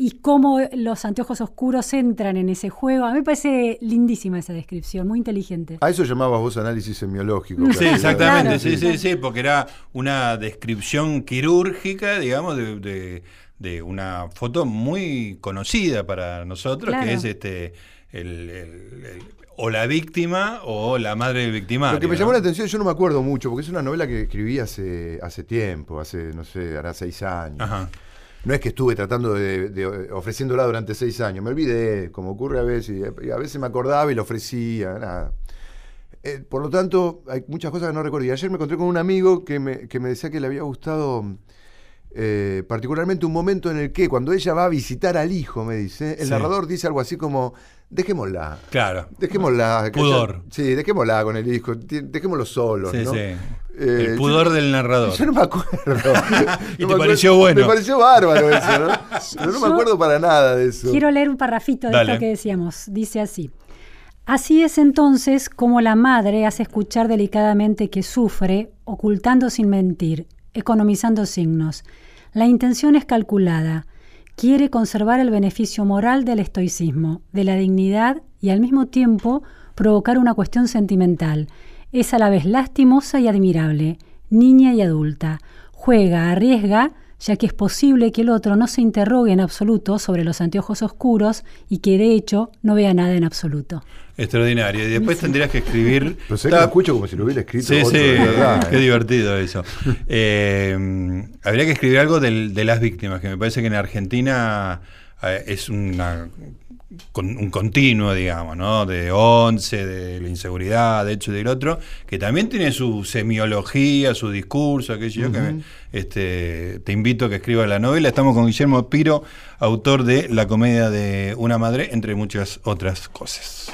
Y cómo los anteojos oscuros entran en ese juego. A mí me parece lindísima esa descripción, muy inteligente. A eso llamabas vos análisis semiológico. Sí, exactamente, Claro. sí, sí, sí, porque era una descripción quirúrgica, digamos, de, de- de una foto muy conocida para nosotros, Claro. que es este el, el- el- o la víctima o la madre del victimario. Lo que me ¿no? llamó la atención, yo no me acuerdo mucho, porque es una novela que escribí hace, hace tiempo, hace, no sé, hará seis años. Ajá. No es que estuve tratando de, de- ofreciéndola durante seis años, me olvidé, como ocurre a veces, y a veces me acordaba y la ofrecía, nada. Eh, por lo tanto, hay muchas cosas que no recuerdo. Y ayer me encontré con un amigo que me, que me decía que le había gustado eh, particularmente un momento en el que, cuando ella va a visitar al hijo, me dice, el Sí. narrador dice algo así como, dejémosla. Claro. Dejémosla. Pudor. ella- sí, dejémosla con el hijo. Dejémoslo solos, Sí, ¿no? sí. Eh, el pudor yo- del narrador. Yo no me acuerdo. Y No te me pareció acuerdo- bueno. Me pareció bárbaro eso, ¿no? Pero no me acuerdo para nada de eso. Quiero leer un parrafito de Dale. esto que decíamos. Dice así. Así es entonces como la madre hace escuchar delicadamente que sufre, ocultando sin mentir, economizando signos. La intención es calculada. Quiere conservar el beneficio moral del estoicismo, de la dignidad y al mismo tiempo provocar una cuestión sentimental. Es a la vez lastimosa y admirable, niña y adulta. Juega, arriesga, ya que es posible que el otro no se interrogue en absoluto sobre los anteojos oscuros y que de hecho no vea nada en absoluto. Extraordinario. Y después tendrías que escribir. Pero sé que lo escucho como si lo hubiera escrito Sí, otro, sí, de verdad. qué ¿eh? divertido eso. Eh, habría que escribir algo del- de las víctimas, que me parece que en Argentina eh, es una, con, un continuo, digamos, ¿no? De 11, de la inseguridad, de hecho, del otro, que también tiene su semiología, su discurso, aquello yo, que me- este, te invito a que escribas la novela. Estamos con Guillermo Piro, autor de La comedia de una madre, entre muchas otras cosas.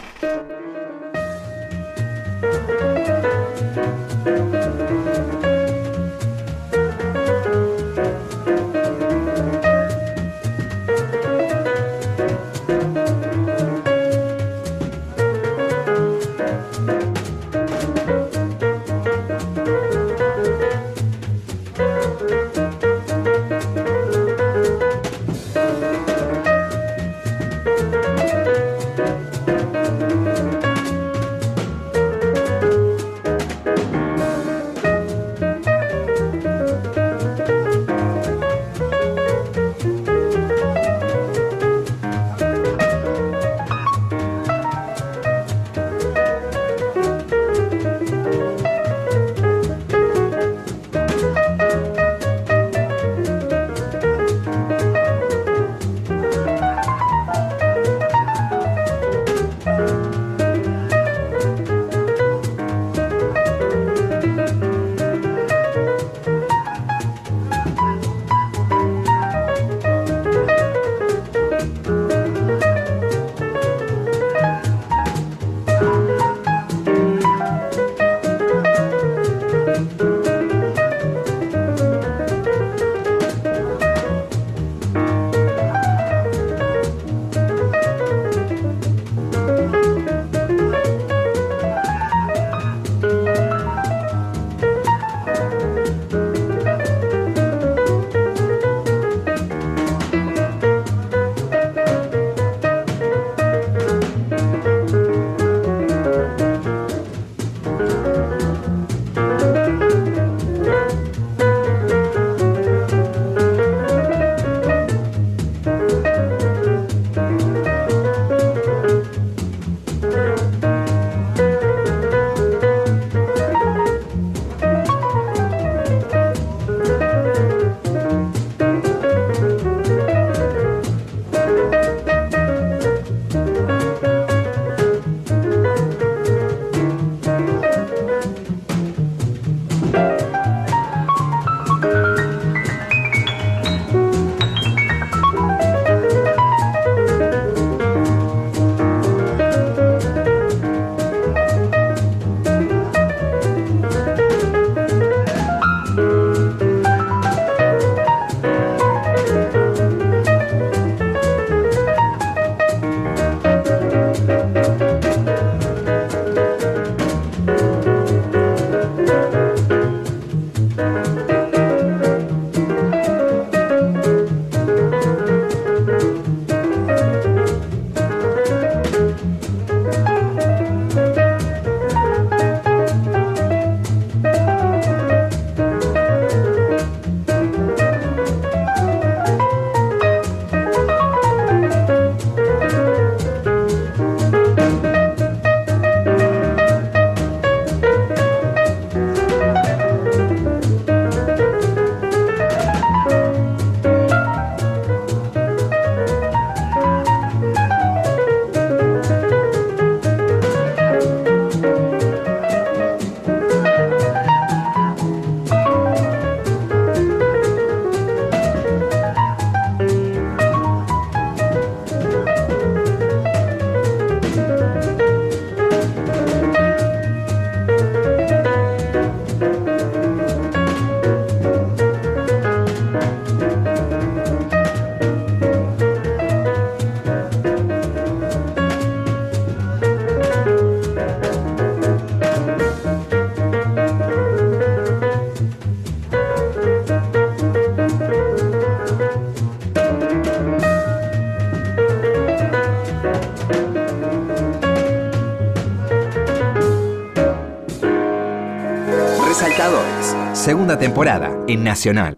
Segunda temporada en Nacional.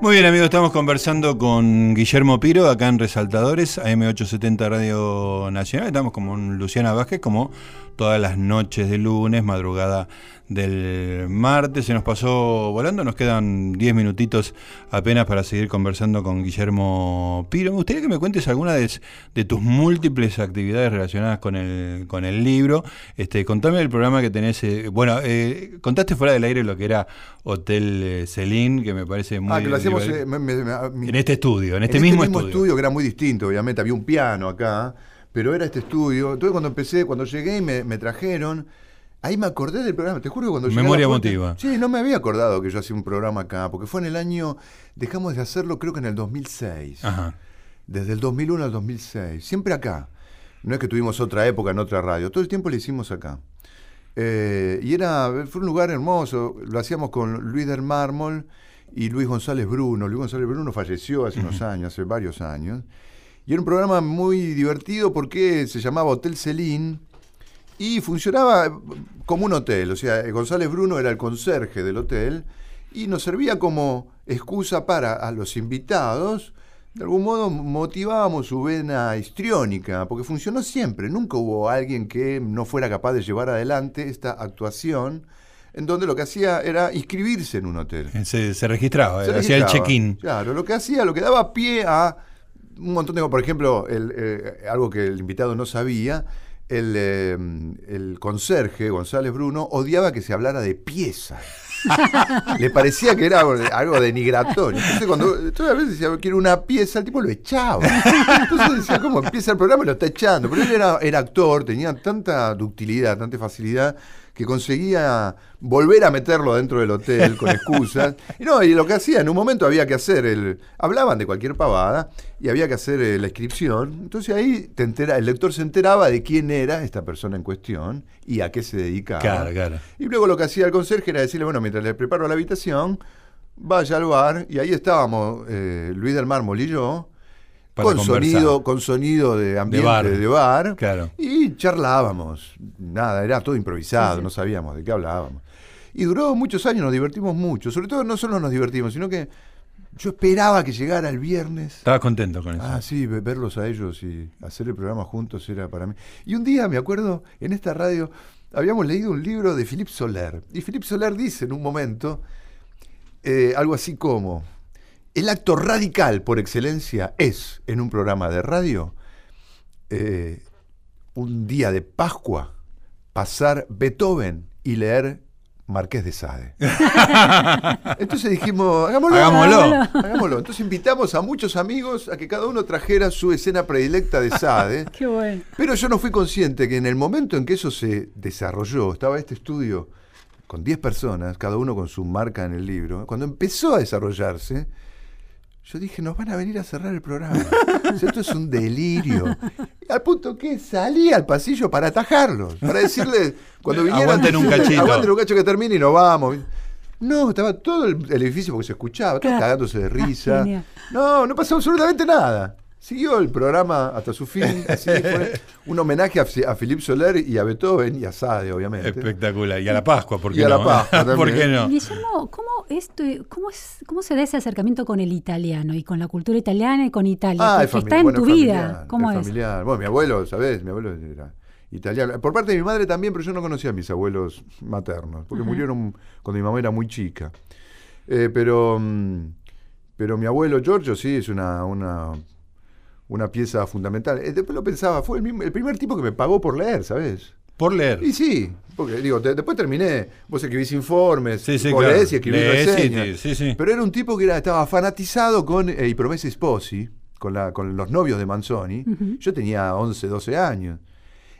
Muy bien amigos, estamos conversando con Guillermo Piro acá en Resaltadores, AM870 Radio Nacional. Estamos como en Luciana Vázquez, como todas las noches de lunes, madrugada del martes. Se nos pasó volando, nos quedan 10 minutitos apenas para seguir conversando con Guillermo Piro. Me gustaría que me cuentes alguna de, tus múltiples actividades relacionadas con el, con el libro. Este, contame el programa que tenés. Eh, bueno, eh, contaste fuera del aire lo que era Hotel eh, Celín, que me parece muy. Ah, que lo hacíamos en este estudio, en este, en mismo, este mismo estudio. que era muy distinto, obviamente. Había un piano acá, pero era este estudio. Entonces, cuando empecé, cuando llegué y me trajeron. Ahí me acordé del programa, te juro que cuando Memoria emotiva. Sí, no me había acordado que yo hacía un programa acá, porque fue en el año, dejamos de hacerlo creo que en el 2006. Ajá. Desde el 2001 al 2006, siempre acá. No es que tuvimos otra época en otra radio, todo el tiempo lo hicimos acá. Eh, y era, fue un lugar hermoso, lo hacíamos con Luis del Mármol y Luis González Bruno. Luis González Bruno falleció hace unos años, hace varios años. Y era un programa muy divertido porque se llamaba Hotel Celín y funcionaba como un hotel. O sea, González Bruno era el conserje del hotel y nos servía como excusa para a los invitados. De algún modo motivábamos su vena histriónica, porque funcionó siempre. Nunca hubo alguien que no fuera capaz de llevar adelante esta actuación en donde lo que hacía era inscribirse en un hotel. Se, registraba, Se hacía el check-in. Claro, lo que hacía, lo que daba pie a un montón de... Por ejemplo, el, eh, algo que el invitado no sabía, el, eh, el conserje, González Bruno, odiaba que se hablara de pieza. Le parecía que era algo denigratorio. Entonces, cuando todas las veces decía, quiero una pieza, el tipo lo echaba. Entonces decía, ¿cómo empieza el programa? Lo está echando. Pero él era, era actor, tenía tanta ductilidad, tanta facilidad que conseguía volver a meterlo dentro del hotel con excusas. Y no, y lo que hacía, en un momento había que hacer el. Hablaban de cualquier pavada y había que hacer eh, la inscripción. Entonces ahí te entera, el lector se enteraba de quién era esta persona en cuestión y a qué se dedicaba. Claro, claro. Y luego lo que hacía el conserje era decirle, bueno, mientras le preparo la habitación, vaya al bar, y ahí estábamos eh, Luis del Mármol y yo con sonido, con sonido de ambiente de bar, y charlábamos. Nada, era todo improvisado, no sabíamos de qué hablábamos. Y duró muchos años, nos divertimos mucho. Sobre todo no solo nos divertimos, sino que yo esperaba que llegara el viernes. Estaba contento con eso. Ah, sí, verlos a ellos y hacer el programa juntos era para mí. Y un día, me acuerdo, en esta radio habíamos leído un libro de Philippe Soler. Y Philippe Soler dice en un momento eh, algo así como, el acto radical por excelencia es, en un programa de radio, eh, un día de Pascua, pasar Beethoven y leer Marqués de Sade. Entonces dijimos, hagámoslo, hagámoslo. Entonces invitamos a muchos amigos a que cada uno trajera su escena predilecta de Sade. Qué bueno. Pero yo no fui consciente que en el momento en que eso se desarrolló, estaba este estudio con 10 personas, cada uno con su marca en el libro, cuando empezó a desarrollarse, yo dije, nos van a venir a cerrar el programa. Esto es un delirio. al punto que salí al pasillo para atajarlos, para decirles, cuando vinieran... Aguanten un cachito. Aguanten un cacho que termine y nos vamos. No, estaba todo el, edificio porque se escuchaba, todos cagándose de risa. no, no pasó absolutamente nada. Siguió el programa hasta su fin. Así fue un homenaje a, Philippe Soler y a Beethoven y a Sade, obviamente. Espectacular. Y a la Pascua, ¿por qué y a no? la Pascua ¿Por qué no? Guillermo, ¿cómo, esto, cómo, es, ¿cómo se da ese acercamiento con el italiano y con la cultura italiana y con Italia? Ah, que está en tu vida. ¿Cómo es? Familiar. Bueno, mi abuelo, ¿sabes? Mi abuelo era italiano. Por parte de mi madre también, pero yo no conocía a mis abuelos maternos, porque murieron cuando mi mamá era muy chica. Eh, pero, mm, pero mi abuelo Giorgio sí es una, una una pieza fundamental. Eh, después lo pensaba, fue el, el, primer tipo que me pagó por leer, ¿sabes? Por leer. Y sí, porque digo, después terminé, vos escribís informes, sí, sí, lees y escribís reseñas. Sí, sí, pero era un tipo que era, estaba fanatizado con eh, I Promessi Sposi, con, la, con los novios de Manzoni. Yo tenía 11, 12 años.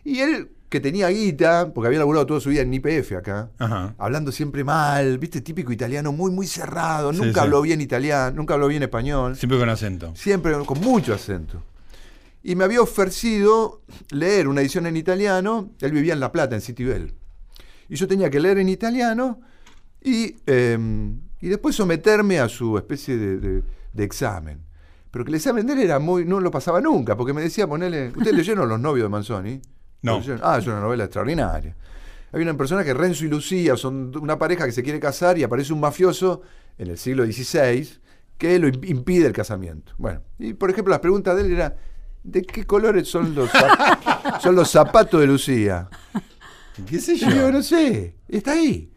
Y él que tenía guita, porque había laburado toda su vida en IPF acá, hablando siempre mal, viste, típico italiano, muy, muy cerrado, nunca habló bien italiano, nunca habló bien español. Siempre con acento. Siempre con mucho acento. Y me había ofrecido leer una edición en italiano, él vivía en La Plata, en Citibel. Y yo tenía que leer en italiano y, em, y después someterme a su especie de, examen. Pero que el examen de él era muy, no lo pasaba nunca, porque me decía, ponele, ¿ustedes leyeron Los novios de Manzoni? No. Ah, es una novela extraordinaria. Hay una persona que Renzo y Lucía son una pareja que se quiere casar y aparece un mafioso en el siglo XVI que lo impide el casamiento. Bueno, y por ejemplo, las preguntas de él era, ¿de qué colores son los, son los zapatos de Lucía? ¿Qué sé yo? yo no sé, está ahí.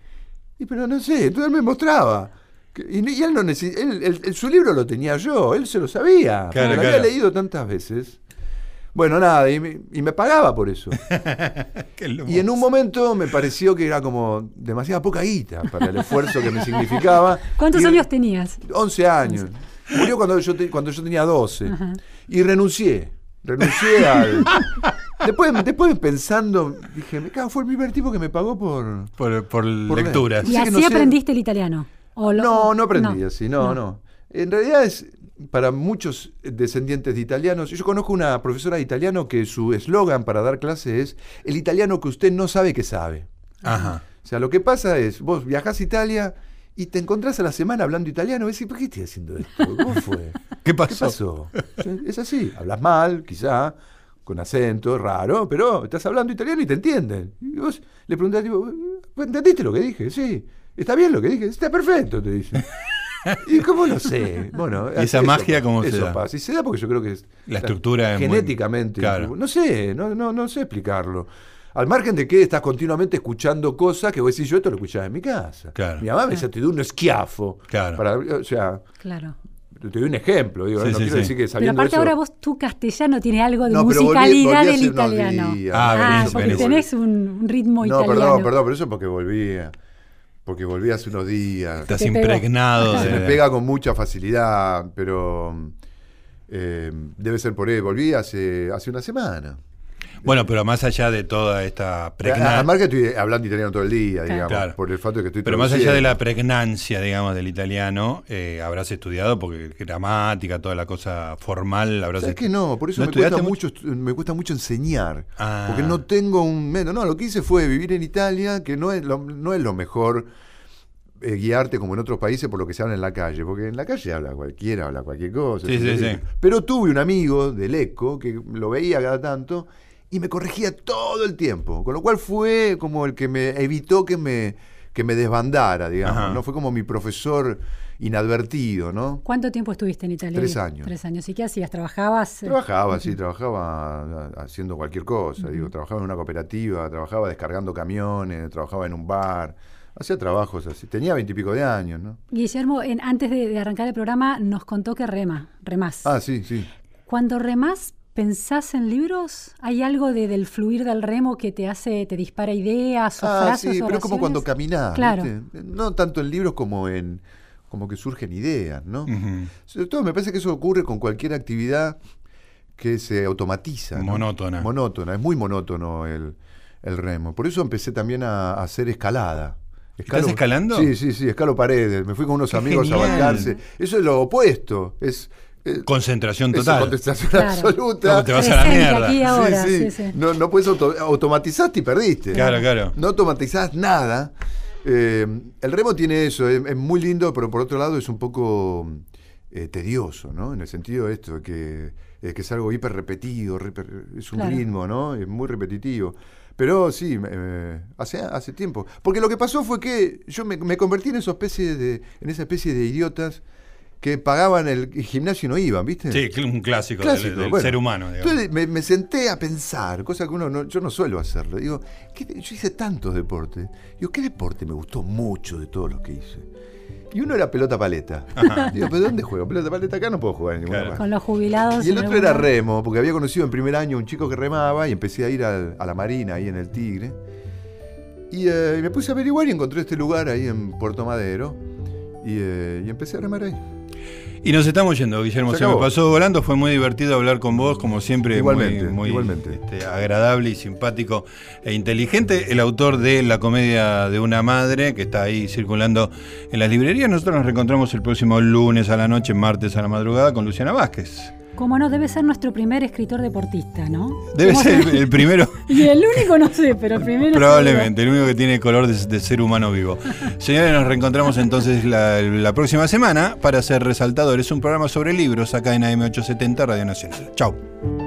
Y, pero no sé, entonces él me mostraba. Y, él no él, su libro lo tenía yo, él se lo sabía. lo había leído tantas veces. Bueno, nada, y me, pagaba por eso. y en un momento me pareció que era como demasiada poca guita para el esfuerzo que me significaba. ¿Cuántos años tenías? 11 años. Murió cuando yo, cuando yo tenía 12. Y renuncié. Renuncié al. Después, después pensando, dije, me cago, fue el primer tipo que me pagó por. Por, lecturas. ¿Y así aprendiste el italiano? no, no aprendí así, no, no, En realidad es para muchos descendientes de italianos, yo conozco una profesora de italiano que su eslogan para dar clase es el italiano que usted no sabe que sabe. Ajá. O sea, lo que pasa es, vos viajás a Italia y te encontrás a la semana hablando italiano y decís, ¿por qué estoy haciendo esto? ¿Cómo fue? ¿Qué pasó? ¿Qué pasó? Es así, hablas mal, quizá, con acento, raro, pero estás hablando italiano y te entienden. Y vos le preguntás, tipo, ¿entendiste lo que dije? Sí. ¿Está bien lo que dije? Está perfecto, te dicen. ¿Y cómo lo sé? Bueno, ¿Y esa magia cómo se da? Pasa. Y se da porque yo creo que es La estructura es muy- genéticamente. claro. No sé, no, no, no sé explicarlo. Al margen de que estás continuamente escuchando cosas que vos decís, yo esto lo escuchaba en mi casa. Claro. Mi mamá me decía, te doy un esquiafo. Claro. Para, o sea, Claro. te doy un ejemplo. Digo, Sí, no sí, quiero sí. decir que Pero aparte eso- ahora vos tu castellano tiene algo de No, pero volví- musicalidad volví del italiano. Ah, Ah, porque tenés un, un ritmo No, italiano. perdón, perdón, pero eso porque volví. a- Porque volví hace unos días. Estás Te impregnado Se me pega con mucha facilidad, pero eh, debe ser por él. Volví hace, hace una semana. Bueno, pero más allá de toda esta A- pregnancia... Al margen estoy hablando italiano todo el día, digamos, Claro. por el fato de que estoy Pero más allá de la pregnancia, digamos, del italiano, eh, habrás estudiado, porque gramática, toda la cosa formal, habrás ¿Sabes que no? Por eso ¿No me, cuesta mucho, me cuesta mucho enseñar. Ah. Porque no tengo un método. No, lo que hice fue vivir en Italia, que no es lo, no es lo mejor eh, guiarte como en otros países por lo que se habla en la calle. Porque en la calle habla cualquiera, habla cualquier cosa. Sí, sí, sí. Pero tuve un amigo del ECO que lo veía cada tanto y me corregía todo el tiempo. Con lo cual fue como el que me evitó que me, que me desbandara, digamos. Ajá. ¿no? Fue como mi profesor inadvertido, ¿no? ¿Cuánto tiempo estuviste en Italia? Tres años. Tres años. ¿Y qué hacías? ¿Trabajabas? Trabajaba, sí, trabajaba haciendo cualquier cosa. Digo, trabajaba en una cooperativa, trabajaba descargando camiones, trabajaba en un bar, hacía trabajos así. Tenía veintipico de años, ¿no? Guillermo, en- antes de, de arrancar el programa, nos contó que rema, remás. Ah, sí, sí. Cuando remás, ¿pensás en libros? ¿Hay algo de- del fluir del remo que te hace, te dispara ideas o Ah, frases sí, pero es como cuando caminás, Claro. ¿viste? No tanto en libros como en como que surgen ideas, ¿no? Sobre todo me parece que eso ocurre con cualquier actividad que se automatiza. ¿no? Monótona. Monótona, es muy monótono el, el remo. Por eso empecé también a, a hacer escalada. ¿Estás escalando? Sí, sí, sí, escalo paredes. Me fui con unos Qué amigos a bancarse. Eso es lo opuesto. Es, eh, Concentración es total. contestación Claro. absoluta. No, te vas a la mierda. aquí Sí, ahora, sí. sí, sí. No, no puedes auto- automatizaste y perdiste. Claro, claro. No automatizás nada. Eh, el remo tiene eso, es, es muy lindo, pero por otro lado es un poco eh, tedioso, ¿no? En el sentido de esto, de que, que es algo hiper repetido, hiper- es un Claro. ritmo, ¿no? Es muy repetitivo. Pero sí, eh, hace, hace tiempo. Porque lo que pasó fue que yo me, me convertí en esa especie de, en esa especie de idiotas que pagaban el gimnasio y no iban, ¿viste? Sí, un clásico, Clásico, del, del bueno. ser humano. digamos. Entonces me, me senté a pensar, cosa que uno no, yo no suelo hacerlo. Digo, ¿qué- yo hice tantos deportes. Digo, ¿qué deporte me gustó mucho de todos los que hice? Y uno era pelota paleta. Digo, ¿pero dónde juego? Pelota paleta acá no puedo jugar en ninguna Claro. parte. Con los jubilados. Y el otro era remo, porque había conocido en primer año un chico que remaba y empecé a ir al- a la marina ahí en el Tigre. Y eh, me puse a averiguar y encontré este lugar ahí en Puerto Madero. Y, eh, y empecé a remar ahí. Y nos estamos yendo, Guillermo. Se Se, me pasó volando, fue muy divertido hablar con vos, como siempre, Igualmente, muy, muy, igualmente. este, agradable y simpático e inteligente. El autor de La comedia de una madre, que está ahí circulando en las librerías. Nosotros nos reencontramos el próximo lunes a la noche, martes a la madrugada, con Luciana Vázquez. Como no, debe ser nuestro primer escritor deportista, ¿no? Debe ¿Cómo ser se- el, el primero. Y el único no sé, pero el primero. Probablemente, el único que tiene color de, de ser humano vivo. Señores, nos reencontramos entonces la, la próxima semana para ser resaltadores. Un programa sobre libros acá en AM870 Radio Nacional. Chau.